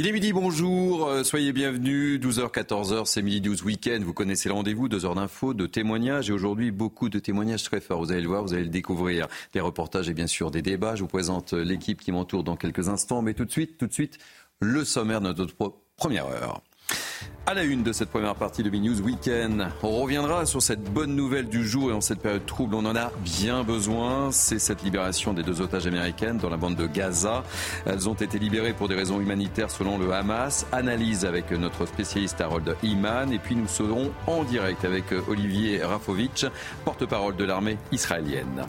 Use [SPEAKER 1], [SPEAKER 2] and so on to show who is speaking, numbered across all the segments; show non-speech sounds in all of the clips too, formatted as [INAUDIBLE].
[SPEAKER 1] Il est midi, bonjour, euh, soyez bienvenus, 12h, 14h, c'est midi 12 week-end, vous connaissez le rendez-vous, deux heures d'infos, de témoignages, et aujourd'hui beaucoup de témoignages très forts, vous allez le voir, vous allez le découvrir, des reportages et bien sûr des débats, je vous présente l'équipe qui m'entoure dans quelques instants, mais tout de suite, tout de suite, le sommaire de notre première heure. À la une de cette première partie de News Weekend, on reviendra sur cette bonne nouvelle du jour et en cette période trouble, on en a bien besoin. C'est cette libération des deux otages américaines dans la bande de Gaza. Elles ont été libérées pour des raisons humanitaires selon le Hamas. Analyse avec notre spécialiste Harold Iman. Et puis nous serons en direct avec Olivier Rafovitch, porte-parole de l'armée israélienne.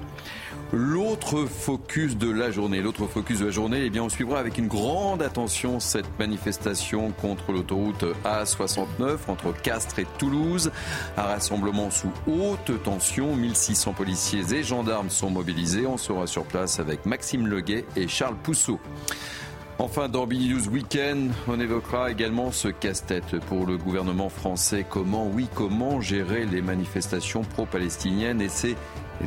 [SPEAKER 1] L'autre focus de la journée, l'autre focus de la journée, eh bien, on suivra avec une grande attention cette manifestation contre l'autoroute A69 entre Castres et Toulouse. Un rassemblement sous haute tension, 1600 policiers et gendarmes sont mobilisés. On sera sur place avec Maxime Leguet et Charles Pousseau. Enfin, dans Billy News Weekend, on évoquera également ce casse-tête pour le gouvernement français. Comment, oui, comment gérer les manifestations pro-palestiniennes et ses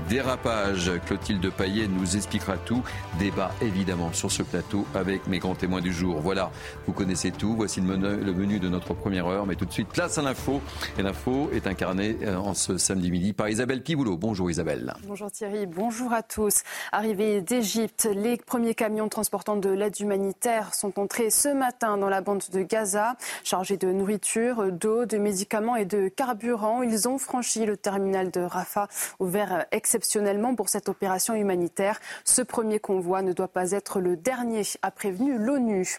[SPEAKER 1] dérapage. Clotilde Paillet nous expliquera tout. Débat évidemment sur ce plateau avec mes grands témoins du jour. Voilà, vous connaissez tout. Voici le menu, de notre première heure. Mais tout de suite, place à l'info. Et l'info est incarnée euh, en ce samedi midi par Isabelle Piboulot. Bonjour Isabelle.
[SPEAKER 2] Bonjour Thierry, bonjour à tous. Arrivée d'Égypte, les premiers camions transportant de l'aide humanitaire sont entrés ce matin dans la bande de Gaza, chargés de nourriture, d'eau, de médicaments et de carburant. Ils ont franchi le terminal de Rafah, ouvert exceptionnellement pour cette opération humanitaire. Ce premier convoi ne doit pas être le dernier, a prévenu l'ONU.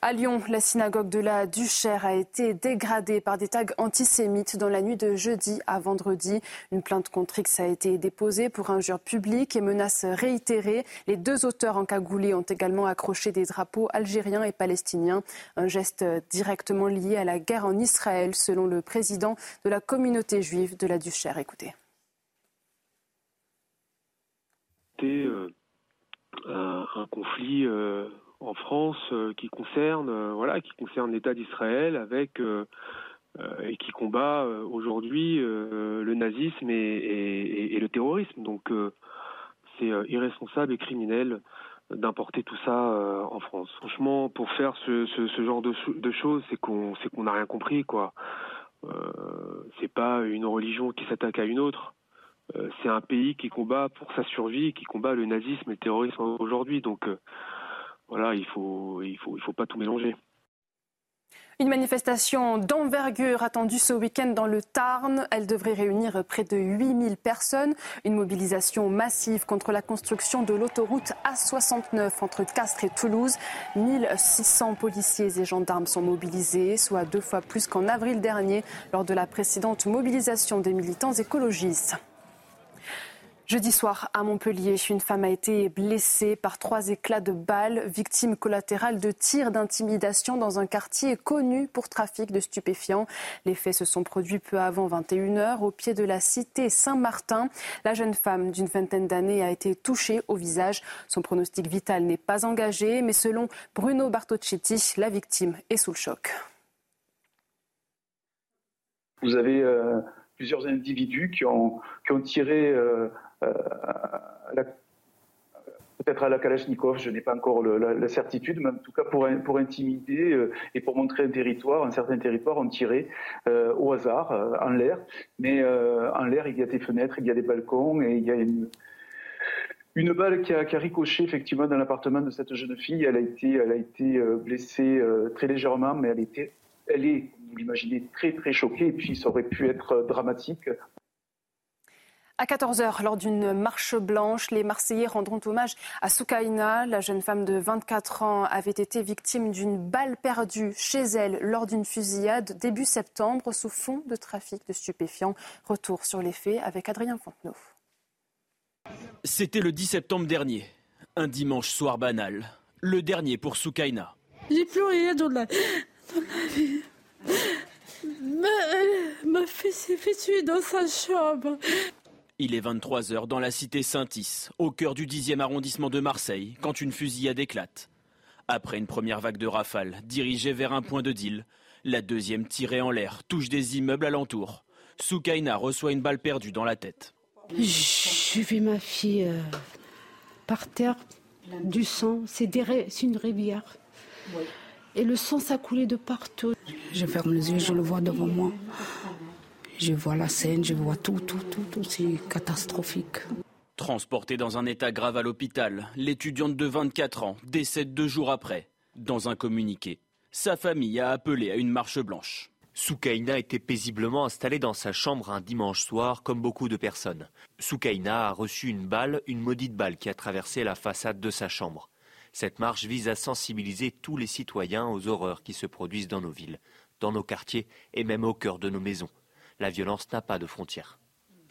[SPEAKER 2] À Lyon, la synagogue de la Duchère a été dégradée par des tags antisémites dans la nuit de jeudi à vendredi. Une plainte contre X a été déposée pour injure publique et menaces réitérées. Les deux auteurs encagoulés ont également accroché des drapeaux algériens et palestiniens. Un geste directement lié à la guerre en Israël, selon le président de la communauté juive de la Duchère. Écoutez.
[SPEAKER 3] Euh, un, conflit euh, en France euh, qui concerne voilà qui concerne l'État d'Israël avec et qui combat aujourd'hui le nazisme et, le terrorisme. Donc c'est irresponsable et criminel d'importer tout ça en France. Franchement, pour faire ce, genre de, de choses, c'est qu'on qu'on n'a rien compris quoi. c'est pas une religion qui s'attaque à une autre. Euh, c'est un pays qui combat pour sa survie, qui combat le nazisme et le terrorisme aujourd'hui. Donc euh, voilà, il faut, faut pas tout mélanger.
[SPEAKER 2] Une manifestation d'envergure attendue ce week-end dans le Tarn. Elle devrait réunir près de 8000 personnes. Une mobilisation massive contre la construction de l'autoroute A69 entre Castres et Toulouse. 1600 policiers et gendarmes sont mobilisés, soit deux fois plus qu'en avril dernier lors de la précédente mobilisation des militants écologistes. Jeudi soir, à Montpellier, une femme a été blessée par trois éclats de balles, victime collatérale de tirs d'intimidation dans un quartier connu pour trafic de stupéfiants. Les faits se sont produits peu avant 21h au pied de la cité Saint-Martin. La jeune femme d'une vingtaine d'années a été touchée au visage. Son pronostic vital n'est pas engagé, mais selon Bruno Bartocchetti, la victime est sous le choc.
[SPEAKER 4] Vous avez euh, plusieurs individus qui ont, tiré euh, peut-être à la Kalachnikov, je n'ai pas encore la, certitude, mais en tout cas pour, pour intimider euh, et pour montrer un territoire, un certain territoire, on tirait euh, au hasard, en l'air. Mais en l'air, il y a des fenêtres, il y a des balcons et il y a une, une balle qui a, qui a, ricoché effectivement dans l'appartement de cette jeune fille. Elle a été, elle a été blessée très légèrement, mais elle était, elle est, vous l'imaginez, très très choquée. Et puis ça aurait pu être dramatique.
[SPEAKER 2] À 14h, lors d'une marche blanche, les Marseillais rendront hommage à Soukaina. La jeune femme de 24 ans avait été victime d'une balle perdue chez elle lors d'une fusillade début septembre sous fond de trafic de stupéfiants. Retour sur les faits avec Adrien Fontenot.
[SPEAKER 5] C'était le 10 septembre dernier, un dimanche soir banal, le dernier pour Soukaina.
[SPEAKER 6] J'ai plus rien dans la, vie. Ma, fille s'est fait tuer dans sa chambre.
[SPEAKER 5] Il est 23h dans la cité Saint-Is, au cœur du 10e arrondissement de Marseille, quand une fusillade éclate. Après une première vague de rafales dirigée vers un point de deal, la deuxième tirée en l'air touche des immeubles alentours. Soukaina reçoit une balle perdue dans la tête.
[SPEAKER 6] J'ai vu ma fille euh, par terre, du sang, c'est une rivière. Et le sang, ça coulait de partout. Je ferme les yeux, je le vois devant moi. Je vois la scène, je vois tout, tout, tout, tout. C'est catastrophique.
[SPEAKER 5] Transportée dans un état grave à l'hôpital, l'étudiante de 24 ans décède deux jours après. Dans un communiqué, sa famille a appelé à une marche blanche.
[SPEAKER 7] Soukaina était paisiblement installée dans sa chambre un dimanche soir, comme beaucoup de personnes. Soukaina a reçu une balle, une maudite balle qui a traversé la façade de sa chambre. Cette marche vise à sensibiliser tous les citoyens aux horreurs qui se produisent dans nos villes, dans nos quartiers et même au cœur de nos maisons. La violence n'a pas de frontières.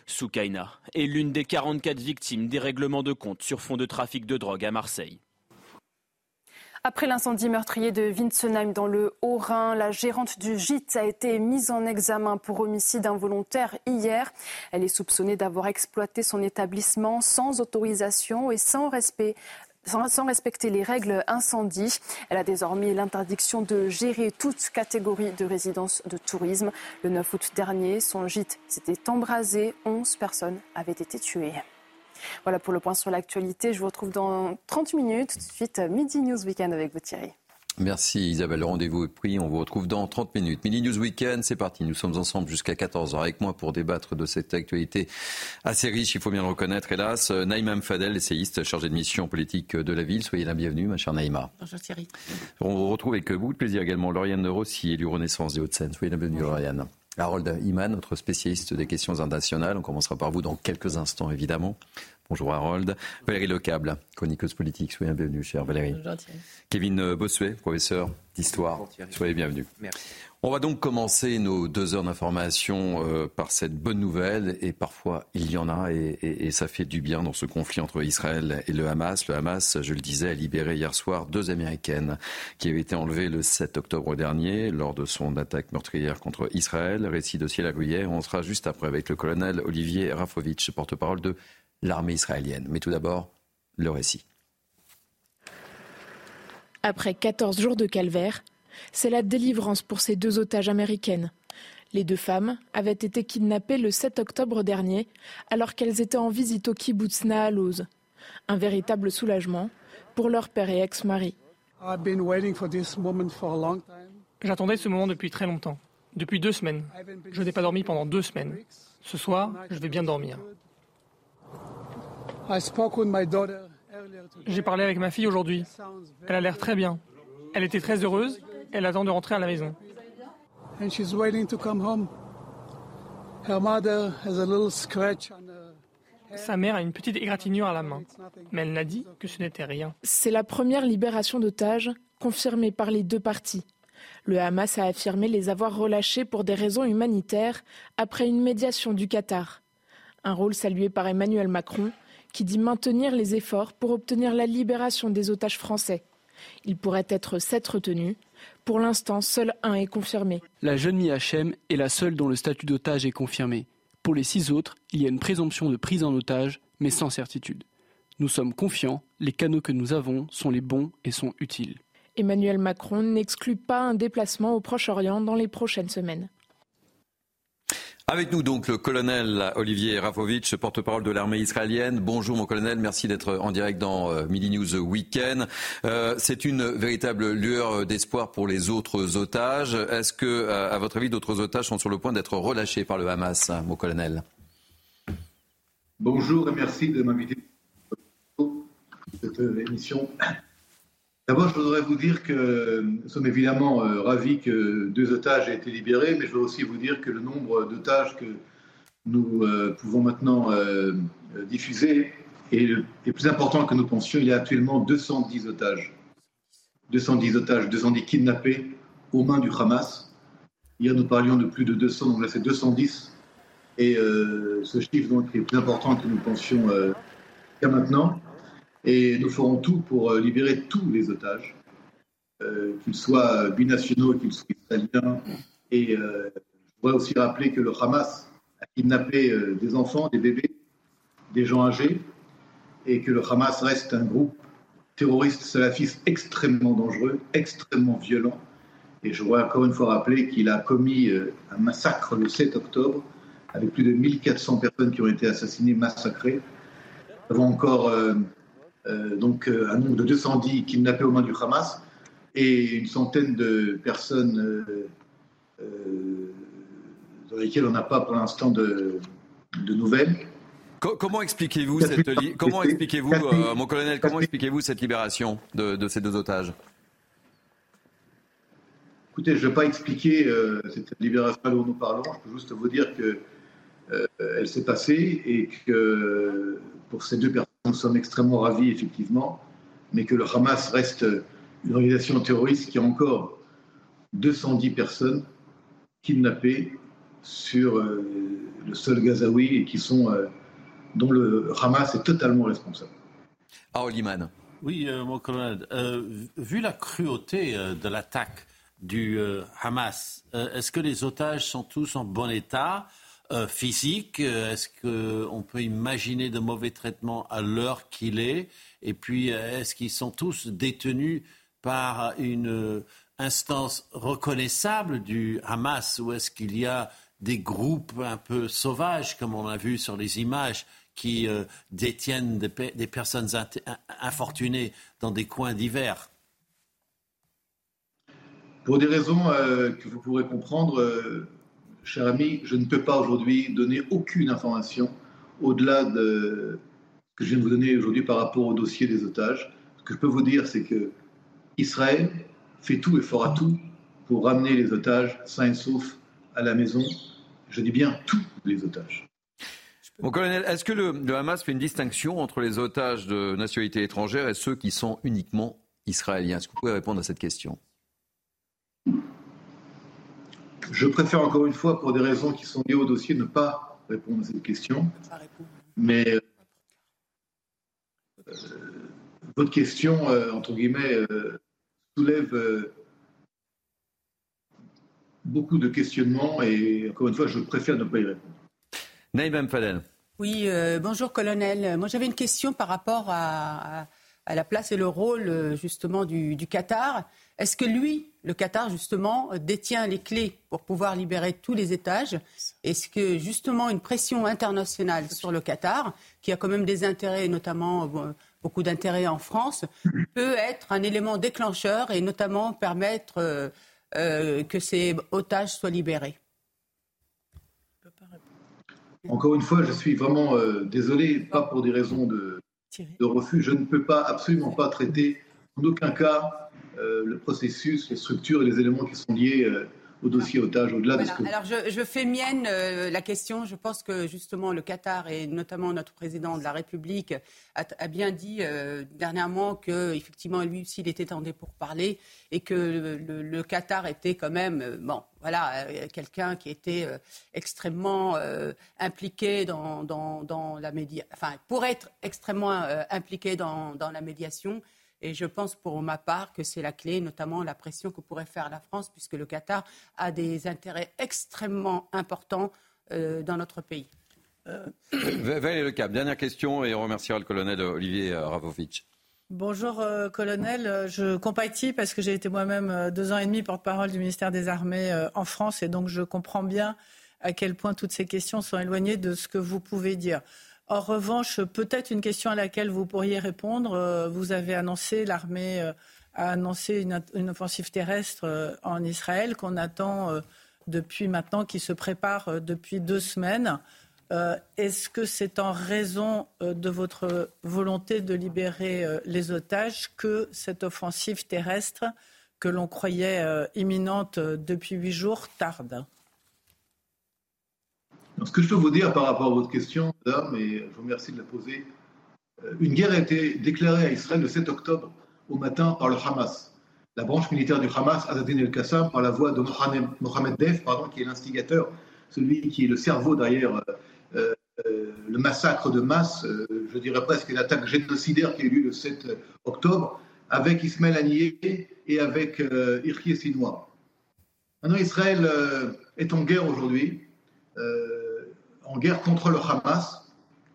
[SPEAKER 5] Soukaina est l'une des 44 victimes des règlements de compte sur fond de trafic de drogue à Marseille.
[SPEAKER 2] Après l'incendie meurtrier de Winsenheim dans le Haut-Rhin, la gérante du gîte a été mise en examen pour homicide involontaire hier. Elle est soupçonnée d'avoir exploité son établissement sans autorisation et sans respect sans respecter les règles incendie. Elle a désormais l'interdiction de gérer toute catégorie de résidence de tourisme. Le 9 août dernier, son gîte s'était embrasé. 11 personnes avaient été tuées. Voilà pour le point sur l'actualité. Je vous retrouve dans 30 minutes. Tout de suite, Midi News Weekend avec vous Thierry.
[SPEAKER 1] Merci Isabelle, le rendez-vous est pris. On vous retrouve dans 30 minutes. Mini News Weekend, c'est parti. Nous sommes ensemble jusqu'à 14h avec moi pour débattre de cette actualité assez riche, il faut bien le reconnaître, hélas. Naïma Fadel, essayiste chargé de mission politique de la ville. Soyez la bienvenue, ma chère Naïma.
[SPEAKER 8] Bonjour Thierry.
[SPEAKER 1] On vous retrouve avec beaucoup de plaisir également Lauriane Rossi, élue Renaissance des Hauts-de-Seine. Soyez la bienvenue, Lauriane. Harold Iman, notre spécialiste des questions internationales. On commencera par vous dans quelques instants, évidemment. Bonjour Harold. Valérie Lecable, chroniqueuse politique. Soyez bienvenue, chère Valérie.
[SPEAKER 8] Bonjour,
[SPEAKER 1] Kevin Bossuet, professeur d'histoire. Soyez bienvenue.
[SPEAKER 8] Merci.
[SPEAKER 1] On va donc commencer nos deux heures d'information euh, par cette bonne nouvelle, et parfois il y en a, et, et, et, ça fait du bien dans ce conflit entre Israël et le Hamas. Le Hamas, je le disais, a libéré hier soir deux Américaines qui avaient été enlevées le 7 octobre dernier lors de son attaque meurtrière contre Israël. Récit de ciel à Gruyère. On sera juste après avec le colonel Olivier Rafovitch, porte-parole de l'armée israélienne. Mais tout d'abord, le récit.
[SPEAKER 9] Après 14 jours de calvaire, c'est la délivrance pour ces deux otages américaines. Les deux femmes avaient été kidnappées le 7 octobre dernier alors qu'elles étaient en visite au kibbutz Nahaloz. Un véritable soulagement pour leur père et ex-mari.
[SPEAKER 10] J'attendais ce moment depuis très longtemps, depuis deux semaines. Je n'ai pas dormi pendant deux semaines. Ce soir, je vais bien dormir. J'ai parlé avec ma fille aujourd'hui. Elle a l'air très bien. Elle était très heureuse. Elle attend de rentrer à la maison. Sa mère a une petite égratignure à la main, mais elle n'a dit que ce n'était rien.
[SPEAKER 9] C'est la première libération d'otages confirmée par les deux parties. Le Hamas a affirmé les avoir relâchés pour des raisons humanitaires après une médiation du Qatar. Un rôle salué par Emmanuel Macron, qui dit maintenir les efforts pour obtenir la libération des otages français. Il pourrait être sept retenus. Pour l'instant, seul un est confirmé.
[SPEAKER 11] La jeune Miachem est la seule dont le statut d'otage est confirmé. Pour les six autres, il y a une présomption de prise en otage, mais sans certitude. Nous sommes confiants, les canaux que nous avons sont les bons et sont utiles.
[SPEAKER 9] Emmanuel Macron n'exclut pas un déplacement au Proche-Orient dans les prochaines semaines.
[SPEAKER 1] Avec nous donc le colonel Olivier Rafovitch, porte-parole de l'armée israélienne. Bonjour mon colonel, merci d'être en direct dans euh, Midi News Weekend. Euh, c'est une véritable lueur d'espoir pour les autres otages. Est-ce que, à votre avis, d'autres otages sont sur le point d'être relâchés par le Hamas, mon colonel?
[SPEAKER 12] Bonjour et merci de m'inviter à cette émission. D'abord, je voudrais vous dire que nous sommes évidemment euh, ravis que deux otages aient été libérés, mais je veux aussi vous dire que le nombre d'otages que nous euh, pouvons maintenant euh, diffuser est, plus important que nous pensions. Il y a actuellement 210 otages. 210 otages, 210 kidnappés aux mains du Hamas. Hier, nous parlions de plus de 200, donc là, c'est 210. Et ce chiffre donc, est plus important que nous pensions jusqu'à maintenant. Et nous ferons tout pour libérer tous les otages, euh, qu'ils soient binationaux, qu'ils soient israéliens. Et euh, je voudrais aussi rappeler que le Hamas a kidnappé euh, des enfants, des bébés, des gens âgés, et que le Hamas reste un groupe terroriste salafiste extrêmement dangereux, extrêmement violent. Et je voudrais encore une fois rappeler qu'il a commis un massacre le 7 octobre, avec plus de 1400 personnes qui ont été assassinées, massacrées. Nous avons encore euh, donc euh, un nombre de 210 kidnappés aux mains du Hamas. et une centaine de personnes dans lesquelles on n'a pas pour l'instant de, nouvelles.
[SPEAKER 1] Comment expliquez-vous cette comment expliquez-vous mon colonel comment expliquez-vous cette libération de ces deux otages?
[SPEAKER 12] Écoutez, je ne vais pas expliquer euh, cette libération dont nous parlons. Je peux juste vous dire qu'elle euh, s'est passée et que pour ces deux personnes, nous sommes extrêmement ravis, effectivement, mais que le Hamas reste une organisation terroriste qui a encore 210 personnes kidnappées sur euh, le sol gazaoui et qui sont, dont le Hamas est totalement responsable.
[SPEAKER 1] Ah, Oliman.
[SPEAKER 8] Oui, mon colonel, vu la cruauté de l'attaque, du euh, Hamas. Euh, est-ce que les otages sont tous en bon état? Euh, physique Est-ce qu'on peut imaginer de mauvais traitements à l'heure qu'il est? Et puis, est-ce qu'ils sont tous détenus par une instance reconnaissable du Hamas ou est-ce qu'il y a des groupes un peu sauvages, comme on a vu sur les images, qui détiennent des, personnes infortunées dans des coins divers?
[SPEAKER 12] Pour des raisons euh, que vous pourrez comprendre, euh, cher ami, je ne peux pas aujourd'hui donner aucune information au-delà de ce que je viens de vous donner aujourd'hui par rapport au dossier des otages. Ce que je peux vous dire, c'est que Israël fait tout et fera tout pour ramener les otages sains et saufs à la maison. Je dis bien tous les otages.
[SPEAKER 1] Mon colonel, est-ce que le, le, Hamas fait une distinction entre les otages de nationalité étrangère et ceux qui sont uniquement israéliens? Est-ce que vous pouvez répondre à cette question?
[SPEAKER 12] Je préfère encore une fois, pour des raisons qui sont liées au dossier, ne pas répondre à cette question. Mais euh, votre question, euh, entre guillemets, euh, soulève beaucoup de questionnements et encore une fois, je préfère ne pas y répondre.
[SPEAKER 1] Naïm Fadel.
[SPEAKER 13] Oui, bonjour colonel. Moi j'avais une question par rapport à, la place et le rôle justement du Qatar. Est-ce que lui, le Qatar, justement, détient les clés pour pouvoir libérer tous les étages? Est-ce que, justement, une pression internationale sur le Qatar, qui a quand même des intérêts, notamment euh, beaucoup d'intérêts en France, peut être un élément déclencheur et notamment permettre euh, euh, que ces otages soient libérés?
[SPEAKER 12] Encore une fois, je suis vraiment désolé, pas pour des raisons de, de refus. Je ne peux pas, absolument pas traiter en aucun cas euh, le processus, les structures et les éléments qui sont liés euh, au dossier otage, au-delà de ce que...
[SPEAKER 13] Alors je, fais mienne euh, la question. Je pense que justement le Qatar et notamment notre président de la République a, bien dit dernièrement que effectivement lui aussi il était pour parler et que le, Qatar était quand même bon voilà quelqu'un qui était extrêmement impliqué dans, dans, la médiation, enfin pour être extrêmement impliqué dans, dans la médiation et je pense pour ma part que c'est la clé, notamment la pression que pourrait faire la France, puisque le Qatar a des intérêts extrêmement importants euh, dans notre pays.
[SPEAKER 1] Euh... [COUGHS] Le Cap, dernière question et on remerciera le colonel Olivier Ravovic.
[SPEAKER 14] Bonjour euh, colonel, je compatis parce que j'ai été moi-même euh, deux ans et demi porte-parole du ministère des Armées en France et donc je comprends bien à quel point toutes ces questions sont éloignées de ce que vous pouvez dire. En revanche, peut-être une question à laquelle vous pourriez répondre. Euh, vous avez annoncé, l'armée euh, a annoncé une, offensive terrestre euh, en Israël qu'on attend depuis maintenant, qui se prépare depuis deux semaines. Est-ce que c'est en raison de votre volonté de libérer les otages que cette offensive terrestre, que l'on croyait imminente depuis huit jours, tarde?
[SPEAKER 12] Ce que je peux vous dire par rapport à votre question, madame, et je vous remercie de la poser, euh, une guerre a été déclarée à Israël le 7 octobre au matin par le Hamas. La branche militaire du Hamas, Azadin el-Qassam, par la voix de Mohamed Def, pardon, qui est l'instigateur, celui qui est le cerveau derrière euh, euh, le massacre de masse, je dirais presque l'attaque génocidaire qui a eu lieu le 7 octobre, avec Ismaël Haniyeh et avec Irki Sinois. Maintenant, Israël est en guerre aujourd'hui en guerre contre le Hamas,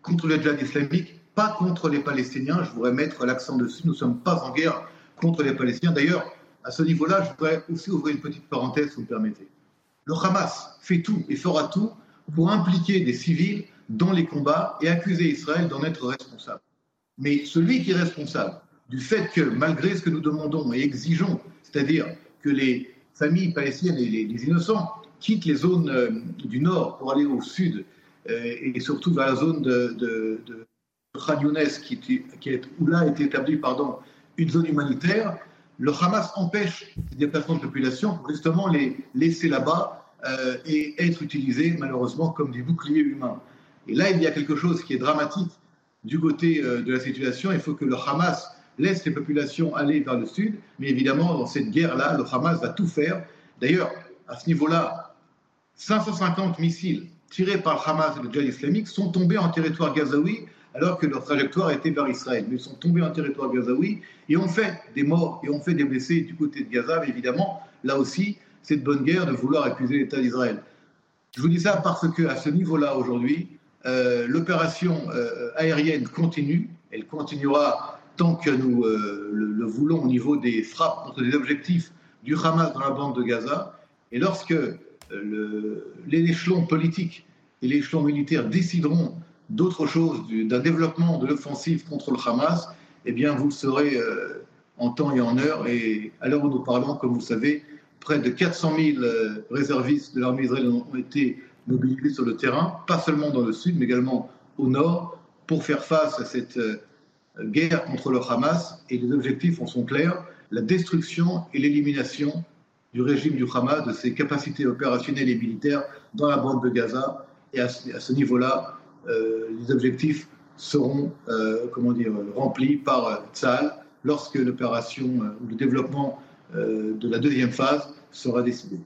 [SPEAKER 12] contre le djihad islamique, pas contre les Palestiniens. Je voudrais mettre l'accent dessus. Nous ne sommes pas en guerre contre les Palestiniens. D'ailleurs, à ce niveau-là, je voudrais aussi ouvrir une petite parenthèse, si vous me permettez. Le Hamas fait tout et fera tout pour impliquer des civils dans les combats et accuser Israël d'en être responsable. Mais celui qui est responsable du fait que, malgré ce que nous demandons et exigeons, c'est-à-dire que les familles palestiniennes et les, innocents quittent les zones euh, du nord pour aller au sud et surtout vers la zone de, de, de Khan Younes, qui, qui est, où là a été établie pardon, une zone humanitaire, le Hamas empêche les déplacements de population pour justement les laisser là-bas euh, et être utilisés malheureusement comme des boucliers humains. Et là, il y a quelque chose qui est dramatique du côté euh, de la situation. Il faut que le Hamas laisse les populations aller vers le sud, mais évidemment, dans cette guerre-là, le Hamas va tout faire. D'ailleurs, à ce niveau-là, 550 missiles tirés par le Hamas et le djihad islamique sont tombés en territoire gazaoui alors que leur trajectoire était vers Israël. Mais ils sont tombés en territoire gazaoui et ont fait des morts et ont fait des blessés du côté de Gaza. Mais évidemment, là aussi, c'est de bonne guerre de vouloir accuser l'État d'Israël. Je vous dis ça parce qu'à ce niveau-là, aujourd'hui, euh, l'opération euh, aérienne continue. Elle continuera tant que nous euh, le, voulons au niveau des frappes contre des objectifs du Hamas dans la bande de Gaza. Et lorsque l'échelon politique et l'échelon militaire décideront d'autre chose, d'un développement de l'offensive contre le Hamas, eh bien, vous le saurez en temps et en heure. Et à l'heure où nous parlons, comme vous le savez, près de 400 000 euh, réservistes de l'armée israélienne ont été mobilisés sur le terrain, pas seulement dans le sud, mais également au nord, pour faire face à cette euh, guerre contre le Hamas. Et les objectifs en sont clairs la destruction et l'élimination du régime du Hamas, de ses capacités opérationnelles et militaires dans la bande de Gaza. Et à ce, niveau-là, euh, les objectifs seront comment dire, remplis par Tzal lorsque l'opération ou le développement de la deuxième phase sera décidé.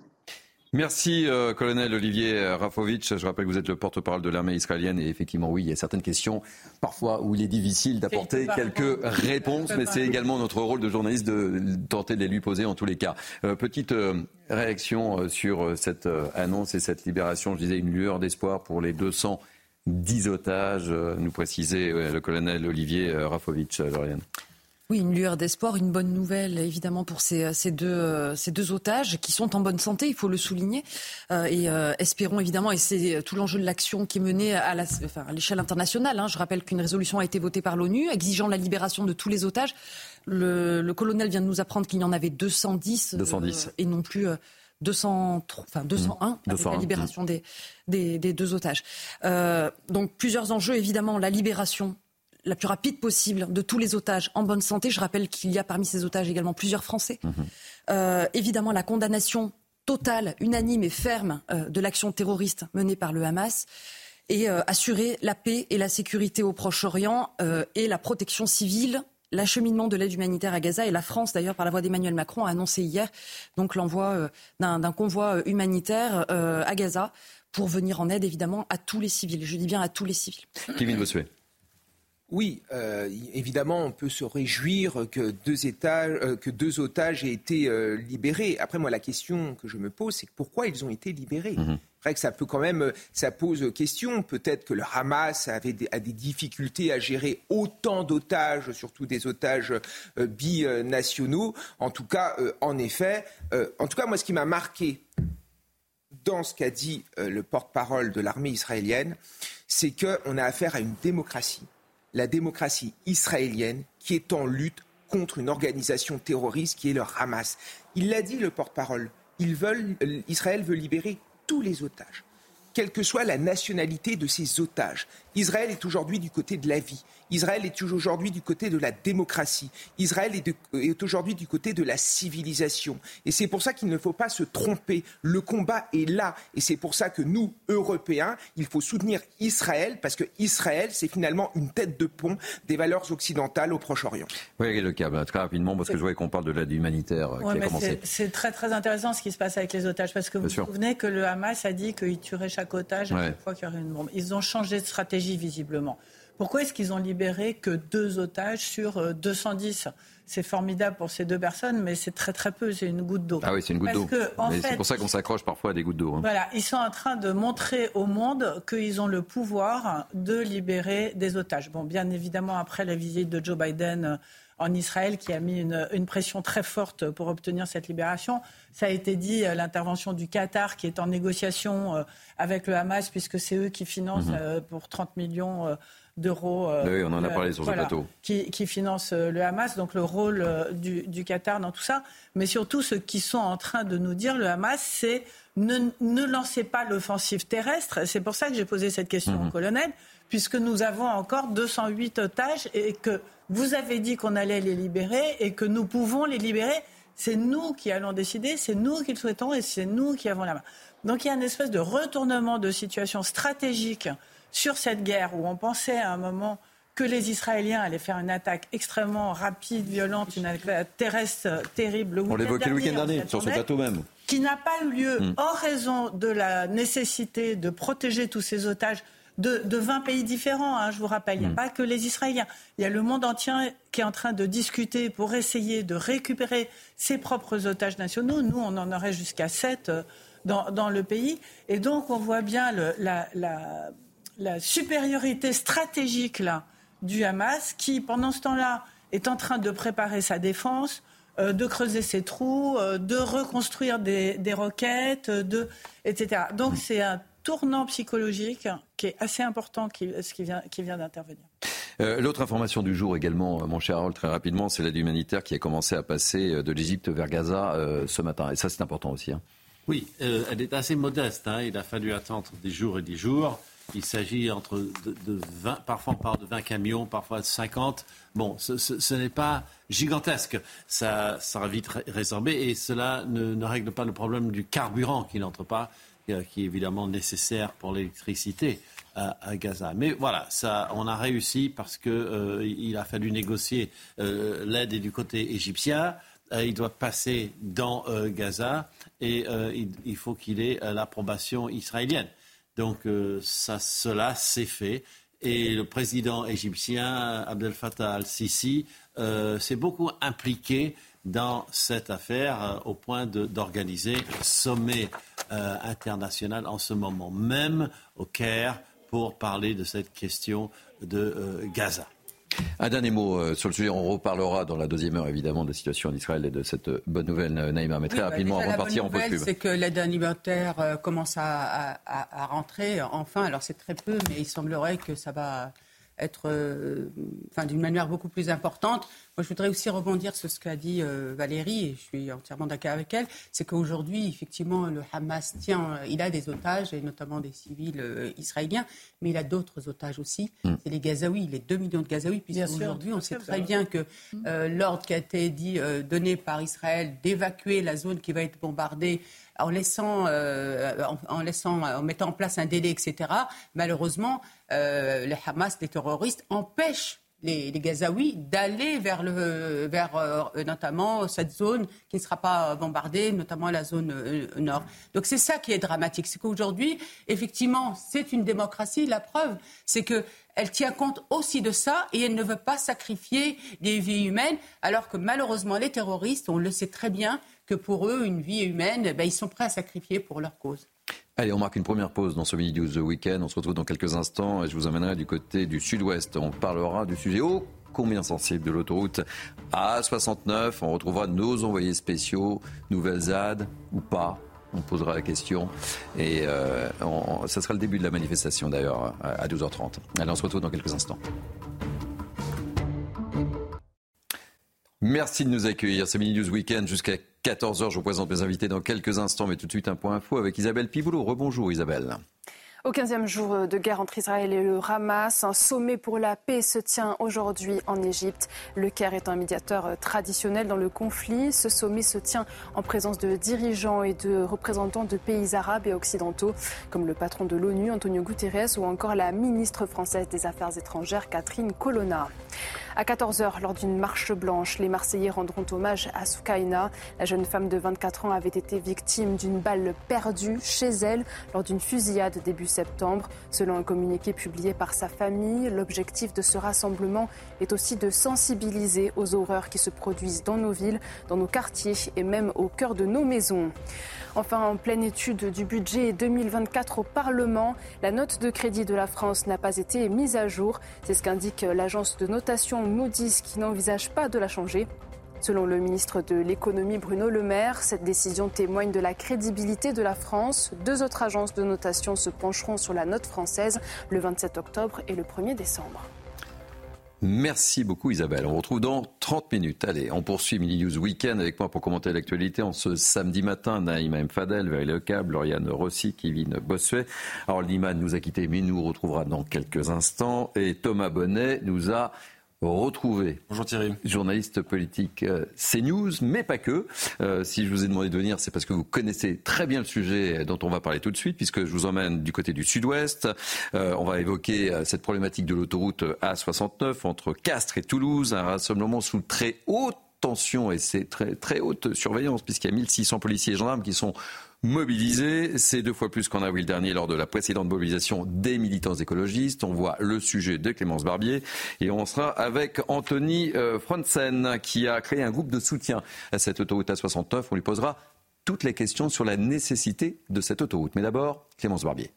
[SPEAKER 1] Merci, euh, colonel Olivier Rafovitch. Je rappelle que vous êtes le porte-parole de l'armée israélienne et effectivement, oui, il y a certaines questions parfois où il est difficile d'apporter quelques réponses, mais c'est également notre rôle de journaliste de tenter de les lui poser en tous les cas. Euh, petite euh, réaction sur cette annonce et cette libération. Je disais une lueur d'espoir pour les 210 otages, nous précisait le colonel Olivier Rafovitch, Lauriane.
[SPEAKER 15] Oui, une lueur d'espoir, une bonne nouvelle évidemment pour ces, ces, deux, euh, ces deux otages qui sont en bonne santé, il faut le souligner. Euh, et euh, espérons évidemment, et c'est tout l'enjeu de l'action qui est menée à l'échelle internationale. Hein. Je rappelle qu'une résolution a été votée par l'ONU exigeant la libération de tous les otages. Le, le colonel vient de nous apprendre qu'il y en avait 210, 210. et non plus 200, enfin 201 mmh. avec la libération des, des, des, deux otages. donc plusieurs enjeux, évidemment, la libération la plus rapide possible de tous les otages en bonne santé. Je rappelle qu'il y a parmi ces otages également plusieurs Français. Mhm. Euh, évidemment, la condamnation totale, unanime et ferme euh, de l'action terroriste menée par le Hamas et euh, assurer la paix et la sécurité au Proche-Orient et la protection civile l'acheminement de l'aide humanitaire à Gaza et la France, d'ailleurs, par la voix d'Emmanuel Macron, a annoncé hier donc l'envoi d'un convoi humanitaire à Gaza pour venir en aide, évidemment, à tous les civils. Je dis bien à tous les civils.
[SPEAKER 1] Kevin Bossuet.
[SPEAKER 16] Oui, euh, évidemment, on peut se réjouir que deux, étages, euh, que deux otages aient été euh, libérés. Après, moi, la question que je me pose, c'est pourquoi ils ont été libérés? Mhm. Vrai que ça peut quand même, ça pose question. Peut-être que le Hamas avait des, a des difficultés à gérer autant d'otages, surtout des otages binationaux. En tout cas, en effet, en tout cas, moi, ce qui m'a marqué dans ce qu'a dit le porte-parole de l'armée israélienne, c'est qu'on a affaire à une démocratie la démocratie israélienne qui est en lutte contre une organisation terroriste qui est le Hamas. Il l'a dit, le porte-parole. Israël veut libérer tous les otages, quelle que soit la nationalité de ces otages. Israël est aujourd'hui du côté de la vie. Israël est aujourd'hui du côté de la démocratie. Israël est, aujourd'hui du côté de la civilisation. Et c'est pour ça qu'il ne faut pas se tromper. Le combat est là. Et c'est pour ça que nous, Européens, il faut soutenir Israël, parce que Israël, c'est finalement une tête de pont des valeurs occidentales au Proche-Orient.
[SPEAKER 1] Oui, le câble, très rapidement, parce que je voyais qu'on parle de l'aide humanitaire euh, qui a commencé.
[SPEAKER 14] C'est très très intéressant ce qui se passe avec les otages, parce que vous vous souvenez que le Hamas a dit qu'il tuerait chaque otage à chaque fois qu'il y aurait une bombe. Ils ont changé de stratégie visiblement. Pourquoi est-ce qu'ils ont libéré que deux otages sur 210 euh, c'est formidable pour ces deux personnes, mais c'est très très peu, c'est une goutte d'eau.
[SPEAKER 1] Ah oui, c'est une goutte d'eau. C'est pour ça qu'on s'accroche parfois à des gouttes d'eau. Hein.
[SPEAKER 14] Voilà, ils sont en train de montrer au monde qu'ils ont le pouvoir de libérer des otages. Bon, bien évidemment, après la visite de Joe Biden en Israël, qui a mis une, une pression très forte pour obtenir cette libération, ça a été dit, euh, l'intervention du Qatar, qui est en négociation avec le Hamas, puisque c'est eux qui financent mhm. pour 30 millions d'euros.
[SPEAKER 1] oui, on en a parlé sur ce plateau.
[SPEAKER 14] Qui, qui, finance le Hamas, donc le rôle du, du, Qatar dans tout ça. Mais surtout, ce qu'ils sont en train de nous dire, le Hamas, c'est ne, ne lancez pas l'offensive terrestre. C'est pour ça que j'ai posé cette question au mhm. colonel, puisque nous avons encore 208 otages et que vous avez dit qu'on allait les libérer et que nous pouvons les libérer. C'est nous qui allons décider, c'est nous qui le souhaitons et c'est nous qui avons la main. Donc il y a une espèce de retournement de situation stratégique sur cette guerre où on pensait à un moment que les Israéliens allaient faire une attaque extrêmement rapide, violente, une attaque terrestre terrible.
[SPEAKER 1] on l'évoquait le week-end dernier, sur ce plateau même.
[SPEAKER 14] Qui n'a pas eu lieu hmm. en raison de la nécessité de protéger tous ces otages de, de 20 pays différents, hein, je vous rappelle. Il n'y a hmm. pas que les Israéliens. Il y a le monde entier qui est en train de discuter pour essayer de récupérer ses propres otages nationaux. Nous, on en aurait jusqu'à 7 euh, dans, dans, le pays. Et donc, on voit bien le, la, la, la supériorité stratégique là, du Hamas qui, pendant ce temps-là, est en train de préparer sa défense, euh, de creuser ses trous, euh, de reconstruire des, des roquettes, de, etc. Donc c'est un tournant psychologique qui est assez important qui, qui vient, qui vient d'intervenir.
[SPEAKER 1] Euh, l'autre information du jour également, mon cher Harold, très rapidement, c'est l'aide humanitaire qui a commencé à passer de l'Égypte vers Gaza ce matin. Et ça, c'est important aussi. Hein.
[SPEAKER 8] Oui, elle est assez modeste. Hein. Il a fallu attendre des jours et des jours. Il s'agit entre de, 20, parfois on parle de 20 camions, parfois de 50. Bon, ce, n'est pas gigantesque. Ça sera vite résorbé et cela ne, règle pas le problème du carburant qui n'entre pas, euh, qui est évidemment nécessaire pour l'électricité à, Gaza. Mais voilà, ça, on a réussi parce qu'il euh, a fallu négocier. Euh, l'aide du côté égyptien. il doit passer dans Gaza et il, faut qu'il ait l'approbation israélienne. Donc euh, ça, cela s'est fait. Et le président égyptien Abdel Fattah al-Sisi euh, s'est beaucoup impliqué dans cette affaire euh, au point d'organiser un sommet international en ce moment même au Caire pour parler de cette question de Gaza.
[SPEAKER 1] Un dernier mot euh, sur le sujet. On reparlera dans la deuxième heure, évidemment, de la situation en Israël et de cette bonne nouvelle, Naïma. Mais très bah, rapidement, avant de partir en
[SPEAKER 13] pause C'est que l'aide alimentaire euh, commence à, rentrer, enfin. Alors, c'est très peu, mais il semblerait que ça va être euh, enfin, d'une manière beaucoup plus importante. Moi, je voudrais aussi rebondir sur ce qu'a dit euh, Valérie, et je suis entièrement d'accord avec elle, c'est qu'aujourd'hui, effectivement, le Hamas tient, euh, il a des otages, et notamment des civils israéliens, mais il a d'autres otages aussi. Mm. C'est les Gazaouis, les 2 millions de Gazaouis, puisqu'aujourd'hui, on sait très bien que l'ordre qui a été dit, donné par Israël d'évacuer la zone qui va être bombardée en laissant, en, laissant, en mettant en place un délai, etc. Malheureusement, euh, les Hamas, les terroristes, empêchent les, Gazaouis d'aller vers, le, vers euh, notamment cette zone qui ne sera pas bombardée, notamment la zone euh, nord. Donc c'est ça qui est dramatique, c'est qu'aujourd'hui, effectivement, c'est une démocratie. La preuve, c'est que elle tient compte aussi de ça et elle ne veut pas sacrifier des vies humaines, alors que malheureusement les terroristes, on le sait très bien, que pour eux, une vie humaine, ben, ils sont prêts à sacrifier pour leur cause.
[SPEAKER 1] Allez, on marque une première pause dans ce Midi News Weekend. On se retrouve dans quelques instants et je vous emmènerai du côté du sud-ouest. On parlera du sujet ô combien sensible de l'autoroute A69. On retrouvera nos envoyés spéciaux, nouvelles ZAD ou pas. On posera la question. Et euh, ça sera le début de la manifestation d'ailleurs à 12h30. Allez, on se retrouve dans quelques instants. Merci de nous accueillir. C'est Mini News Weekend jusqu'à 14h. Je vous présente mes invités dans quelques instants, mais tout de suite un point info avec Isabelle Piboulot. Rebonjour Isabelle.
[SPEAKER 2] Au 15e jour de guerre entre Israël et le Hamas, un sommet pour la paix se tient aujourd'hui en Égypte. Le Caire est un médiateur traditionnel dans le conflit. Ce sommet se tient en présence de dirigeants et de représentants de pays arabes et occidentaux, comme le patron de l'ONU, Antonio Guterres, ou encore la ministre française des Affaires étrangères, Catherine Colonna. À 14h, lors d'une marche blanche, les Marseillais rendront hommage à Soukaina. La jeune femme de 24 ans avait été victime d'une balle perdue chez elle lors d'une fusillade début septembre. Selon un communiqué publié par sa famille, l'objectif de ce rassemblement est aussi de sensibiliser aux horreurs qui se produisent dans nos villes, dans nos quartiers et même au cœur de nos maisons. Enfin, en pleine étude du budget 2024 au Parlement, la note de crédit de la France n'a pas été mise à jour. C'est ce qu'indique l'agence de notation Moody's qui n'envisage pas de la changer. Selon le ministre de l'économie Bruno Le Maire, cette décision témoigne de la crédibilité de la France. Deux autres agences de notation se pencheront sur la note française le 27 octobre et le 1er décembre.
[SPEAKER 1] Merci beaucoup Isabelle. On vous retrouve dans 30 minutes. Allez, on poursuit Mini News Weekend avec moi pour commenter l'actualité en ce samedi matin. Naïma M. Fadel, Valérie Lecable, Lauriane Rossi, Kevin Bossuet. Alors Liman nous a quittés mais nous retrouvera dans quelques instants. Et Thomas Bonnet nous a retrouver.
[SPEAKER 17] Bonjour Thierry.
[SPEAKER 1] Journaliste politique euh, CNews, mais pas que. Euh, si je vous ai demandé de venir, c'est parce que vous connaissez très bien le sujet dont on va parler tout de suite, puisque je vous emmène du côté du sud-ouest. Euh, on va évoquer cette problématique de l'autoroute A69 entre Castres et Toulouse, un rassemblement sous très haute tension et c'est très, très haute surveillance, puisqu'il y a 1600 policiers et gendarmes qui sont mobilisés. C'est deux fois plus qu'en avril dernier lors de la précédente mobilisation des militants écologistes. On voit le sujet de Clémence Barbier et on sera avec Anthony euh, Franzen qui a créé un groupe de soutien à cette autoroute A69. On lui posera toutes les questions sur la nécessité de cette autoroute. Mais d'abord, Clémence Barbier.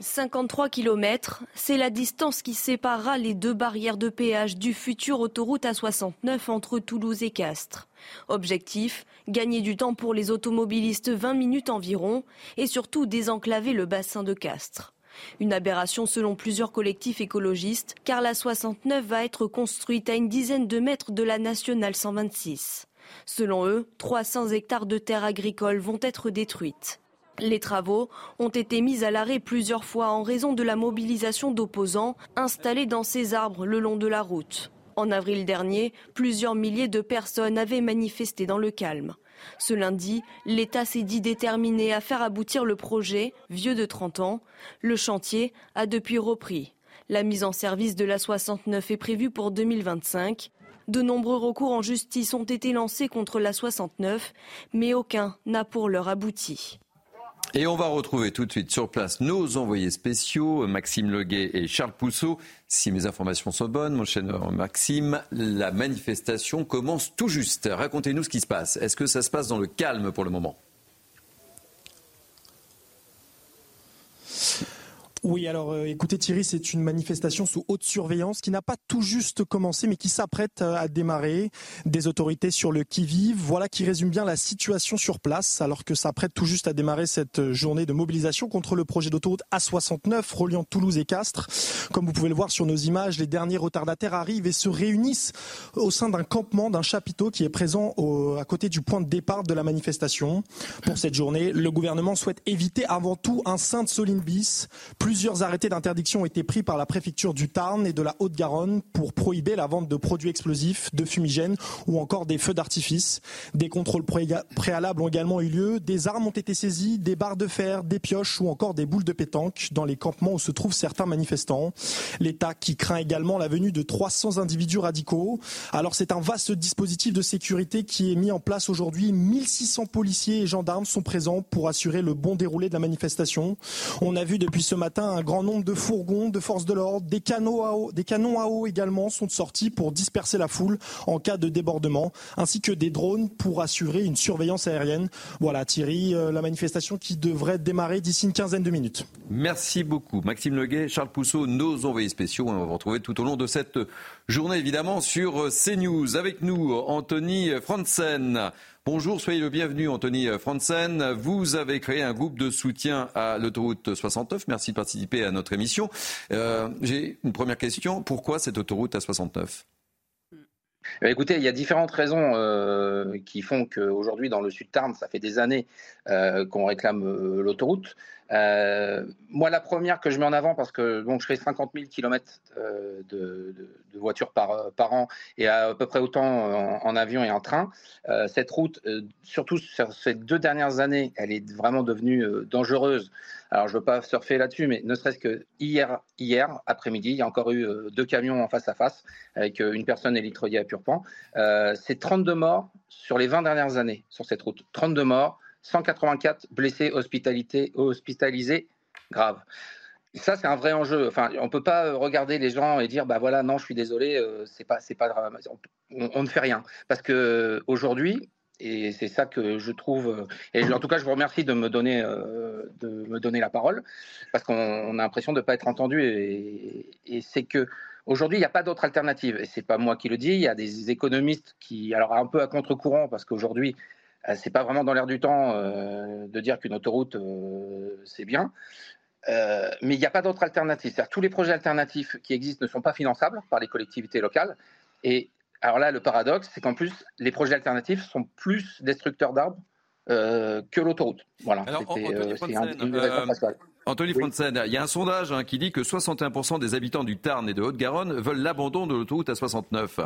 [SPEAKER 18] 53 km, c'est la distance qui séparera les deux barrières de péage du futur autoroute A69 entre Toulouse et Castres. Objectif, gagner du temps pour les automobilistes 20 minutes environ et surtout désenclaver le bassin de Castres. Une aberration selon plusieurs collectifs écologistes, car la 69 va être construite à une dizaine de mètres de la nationale 126. Selon eux, 300 hectares de terres agricoles vont être détruites. Les travaux ont été mis à l'arrêt plusieurs fois en raison de la mobilisation d'opposants installés dans ces arbres le long de la route. En avril dernier, plusieurs milliers de personnes avaient manifesté dans le calme. Ce lundi, l'État s'est dit déterminé à faire aboutir le projet, vieux de 30 ans. Le chantier a depuis repris. La mise en service de la 69 est prévue pour 2025. De nombreux recours en justice ont été lancés contre la 69, mais aucun n'a pour l'heure abouti.
[SPEAKER 1] Et on va retrouver tout de suite sur place nos envoyés spéciaux, Maxime Leguet et Charles Pousseau. Si mes informations sont bonnes, mon cher Maxime, la manifestation commence tout juste. Racontez-nous ce qui se passe. Est-ce que ça se passe dans le calme pour le moment?
[SPEAKER 19] Oui, alors euh, écoutez Thierry, c'est une manifestation sous haute surveillance qui n'a pas tout juste commencé mais qui s'apprête euh, à démarrer. Des autorités sur le qui-vive, voilà qui résume bien la situation sur place alors que s'apprête tout juste à démarrer cette journée de mobilisation contre le projet d'autoroute A69 reliant Toulouse et Castres. Comme vous pouvez le voir sur nos images, les derniers retardataires arrivent et se réunissent au sein d'un campement, d'un chapiteau qui est présent à côté du point de départ de la manifestation. Pour cette journée, le gouvernement souhaite éviter avant tout un Sainte-Soline bis. Plusieurs arrêtés d'interdiction ont été pris par la préfecture du Tarn et de la Haute-Garonne pour prohiber la vente de produits explosifs, de fumigènes ou encore des feux d'artifice. Des contrôles préalables ont également eu lieu. Des armes ont été saisies, des barres de fer, des pioches ou encore des boules de pétanque dans les campements où se trouvent certains manifestants. L'État qui craint également la venue de 300 individus radicaux. Alors c'est un vaste dispositif de sécurité qui est mis en place aujourd'hui. 1600 policiers et gendarmes sont présents pour assurer le bon déroulé de la manifestation. On a vu depuis ce matin un grand nombre de fourgons de forces de l'ordre, des, canons à eau, des canons à eau également sont sortis pour disperser la foule en cas de débordement, ainsi que des drones pour assurer une surveillance aérienne. Voilà Thierry, euh, la manifestation qui devrait démarrer d'ici une quinzaine de minutes.
[SPEAKER 1] Merci beaucoup. Maxime Leguet, Charles Pousseau, nos envoyés spéciaux. On va vous retrouver tout au long de cette journée évidemment sur CNews. Avec nous, Anthony Franzen. Bonjour, soyez le bienvenu, Anthony Franzen. Vous avez créé un groupe de soutien à l'autoroute 69. Merci de participer à notre émission. Euh, j'ai une première question. Pourquoi cette autoroute à 69
[SPEAKER 20] eh Écoutez, il y a différentes raisons euh, qui font qu'aujourd'hui, dans le sud Tarn, ça fait des années euh, qu'on réclame l'autoroute. Euh, moi, la première que je mets en avant, parce que donc, je fais 50 000 km de, de, voitures par, par, an et à, peu près autant en, avion et en train. Euh, cette route, euh, surtout sur ces deux dernières années, elle est vraiment devenue dangereuse. Alors, je ne veux pas surfer là-dessus, mais ne serait-ce que hier, hier après-midi, il y a encore eu deux camions en face à face avec une personne électrodiée à Purpan. C'est 32 morts sur les 20 dernières années sur cette route. 32 morts 184 blessés hospitalisés graves. ça, c'est un vrai enjeu. Enfin, on ne peut pas regarder les gens et dire, bah voilà, non, je suis désolé, euh, c'est pas, pas on, on, ne fait rien. Parce que aujourd'hui, et c'est ça que je trouve. Et en tout cas, je vous remercie de me donner, euh, de me donner la parole, parce qu'on a l'impression de ne pas être entendu. Et, c'est que Aujourd'hui, il n'y a pas d'autre alternative. Et c'est pas moi qui le dis. Il y a des économistes qui, alors un peu à contre-courant, parce qu'aujourd'hui, euh, c'est pas vraiment dans l'air du temps euh, de dire qu'une autoroute euh, c'est bien. mais il n'y a pas d'autre alternative. C'est-à-dire tous les projets alternatifs qui existent ne sont pas finançables par les collectivités locales. Et alors là, le paradoxe, c'est qu'en plus, les projets alternatifs sont plus destructeurs d'arbres que l'autoroute. Voilà.
[SPEAKER 1] Alors, Anthony Franzen, il y a un sondage hein, qui dit que 61% des habitants du Tarn et de Haute-Garonne veulent l'abandon de l'autoroute à 69.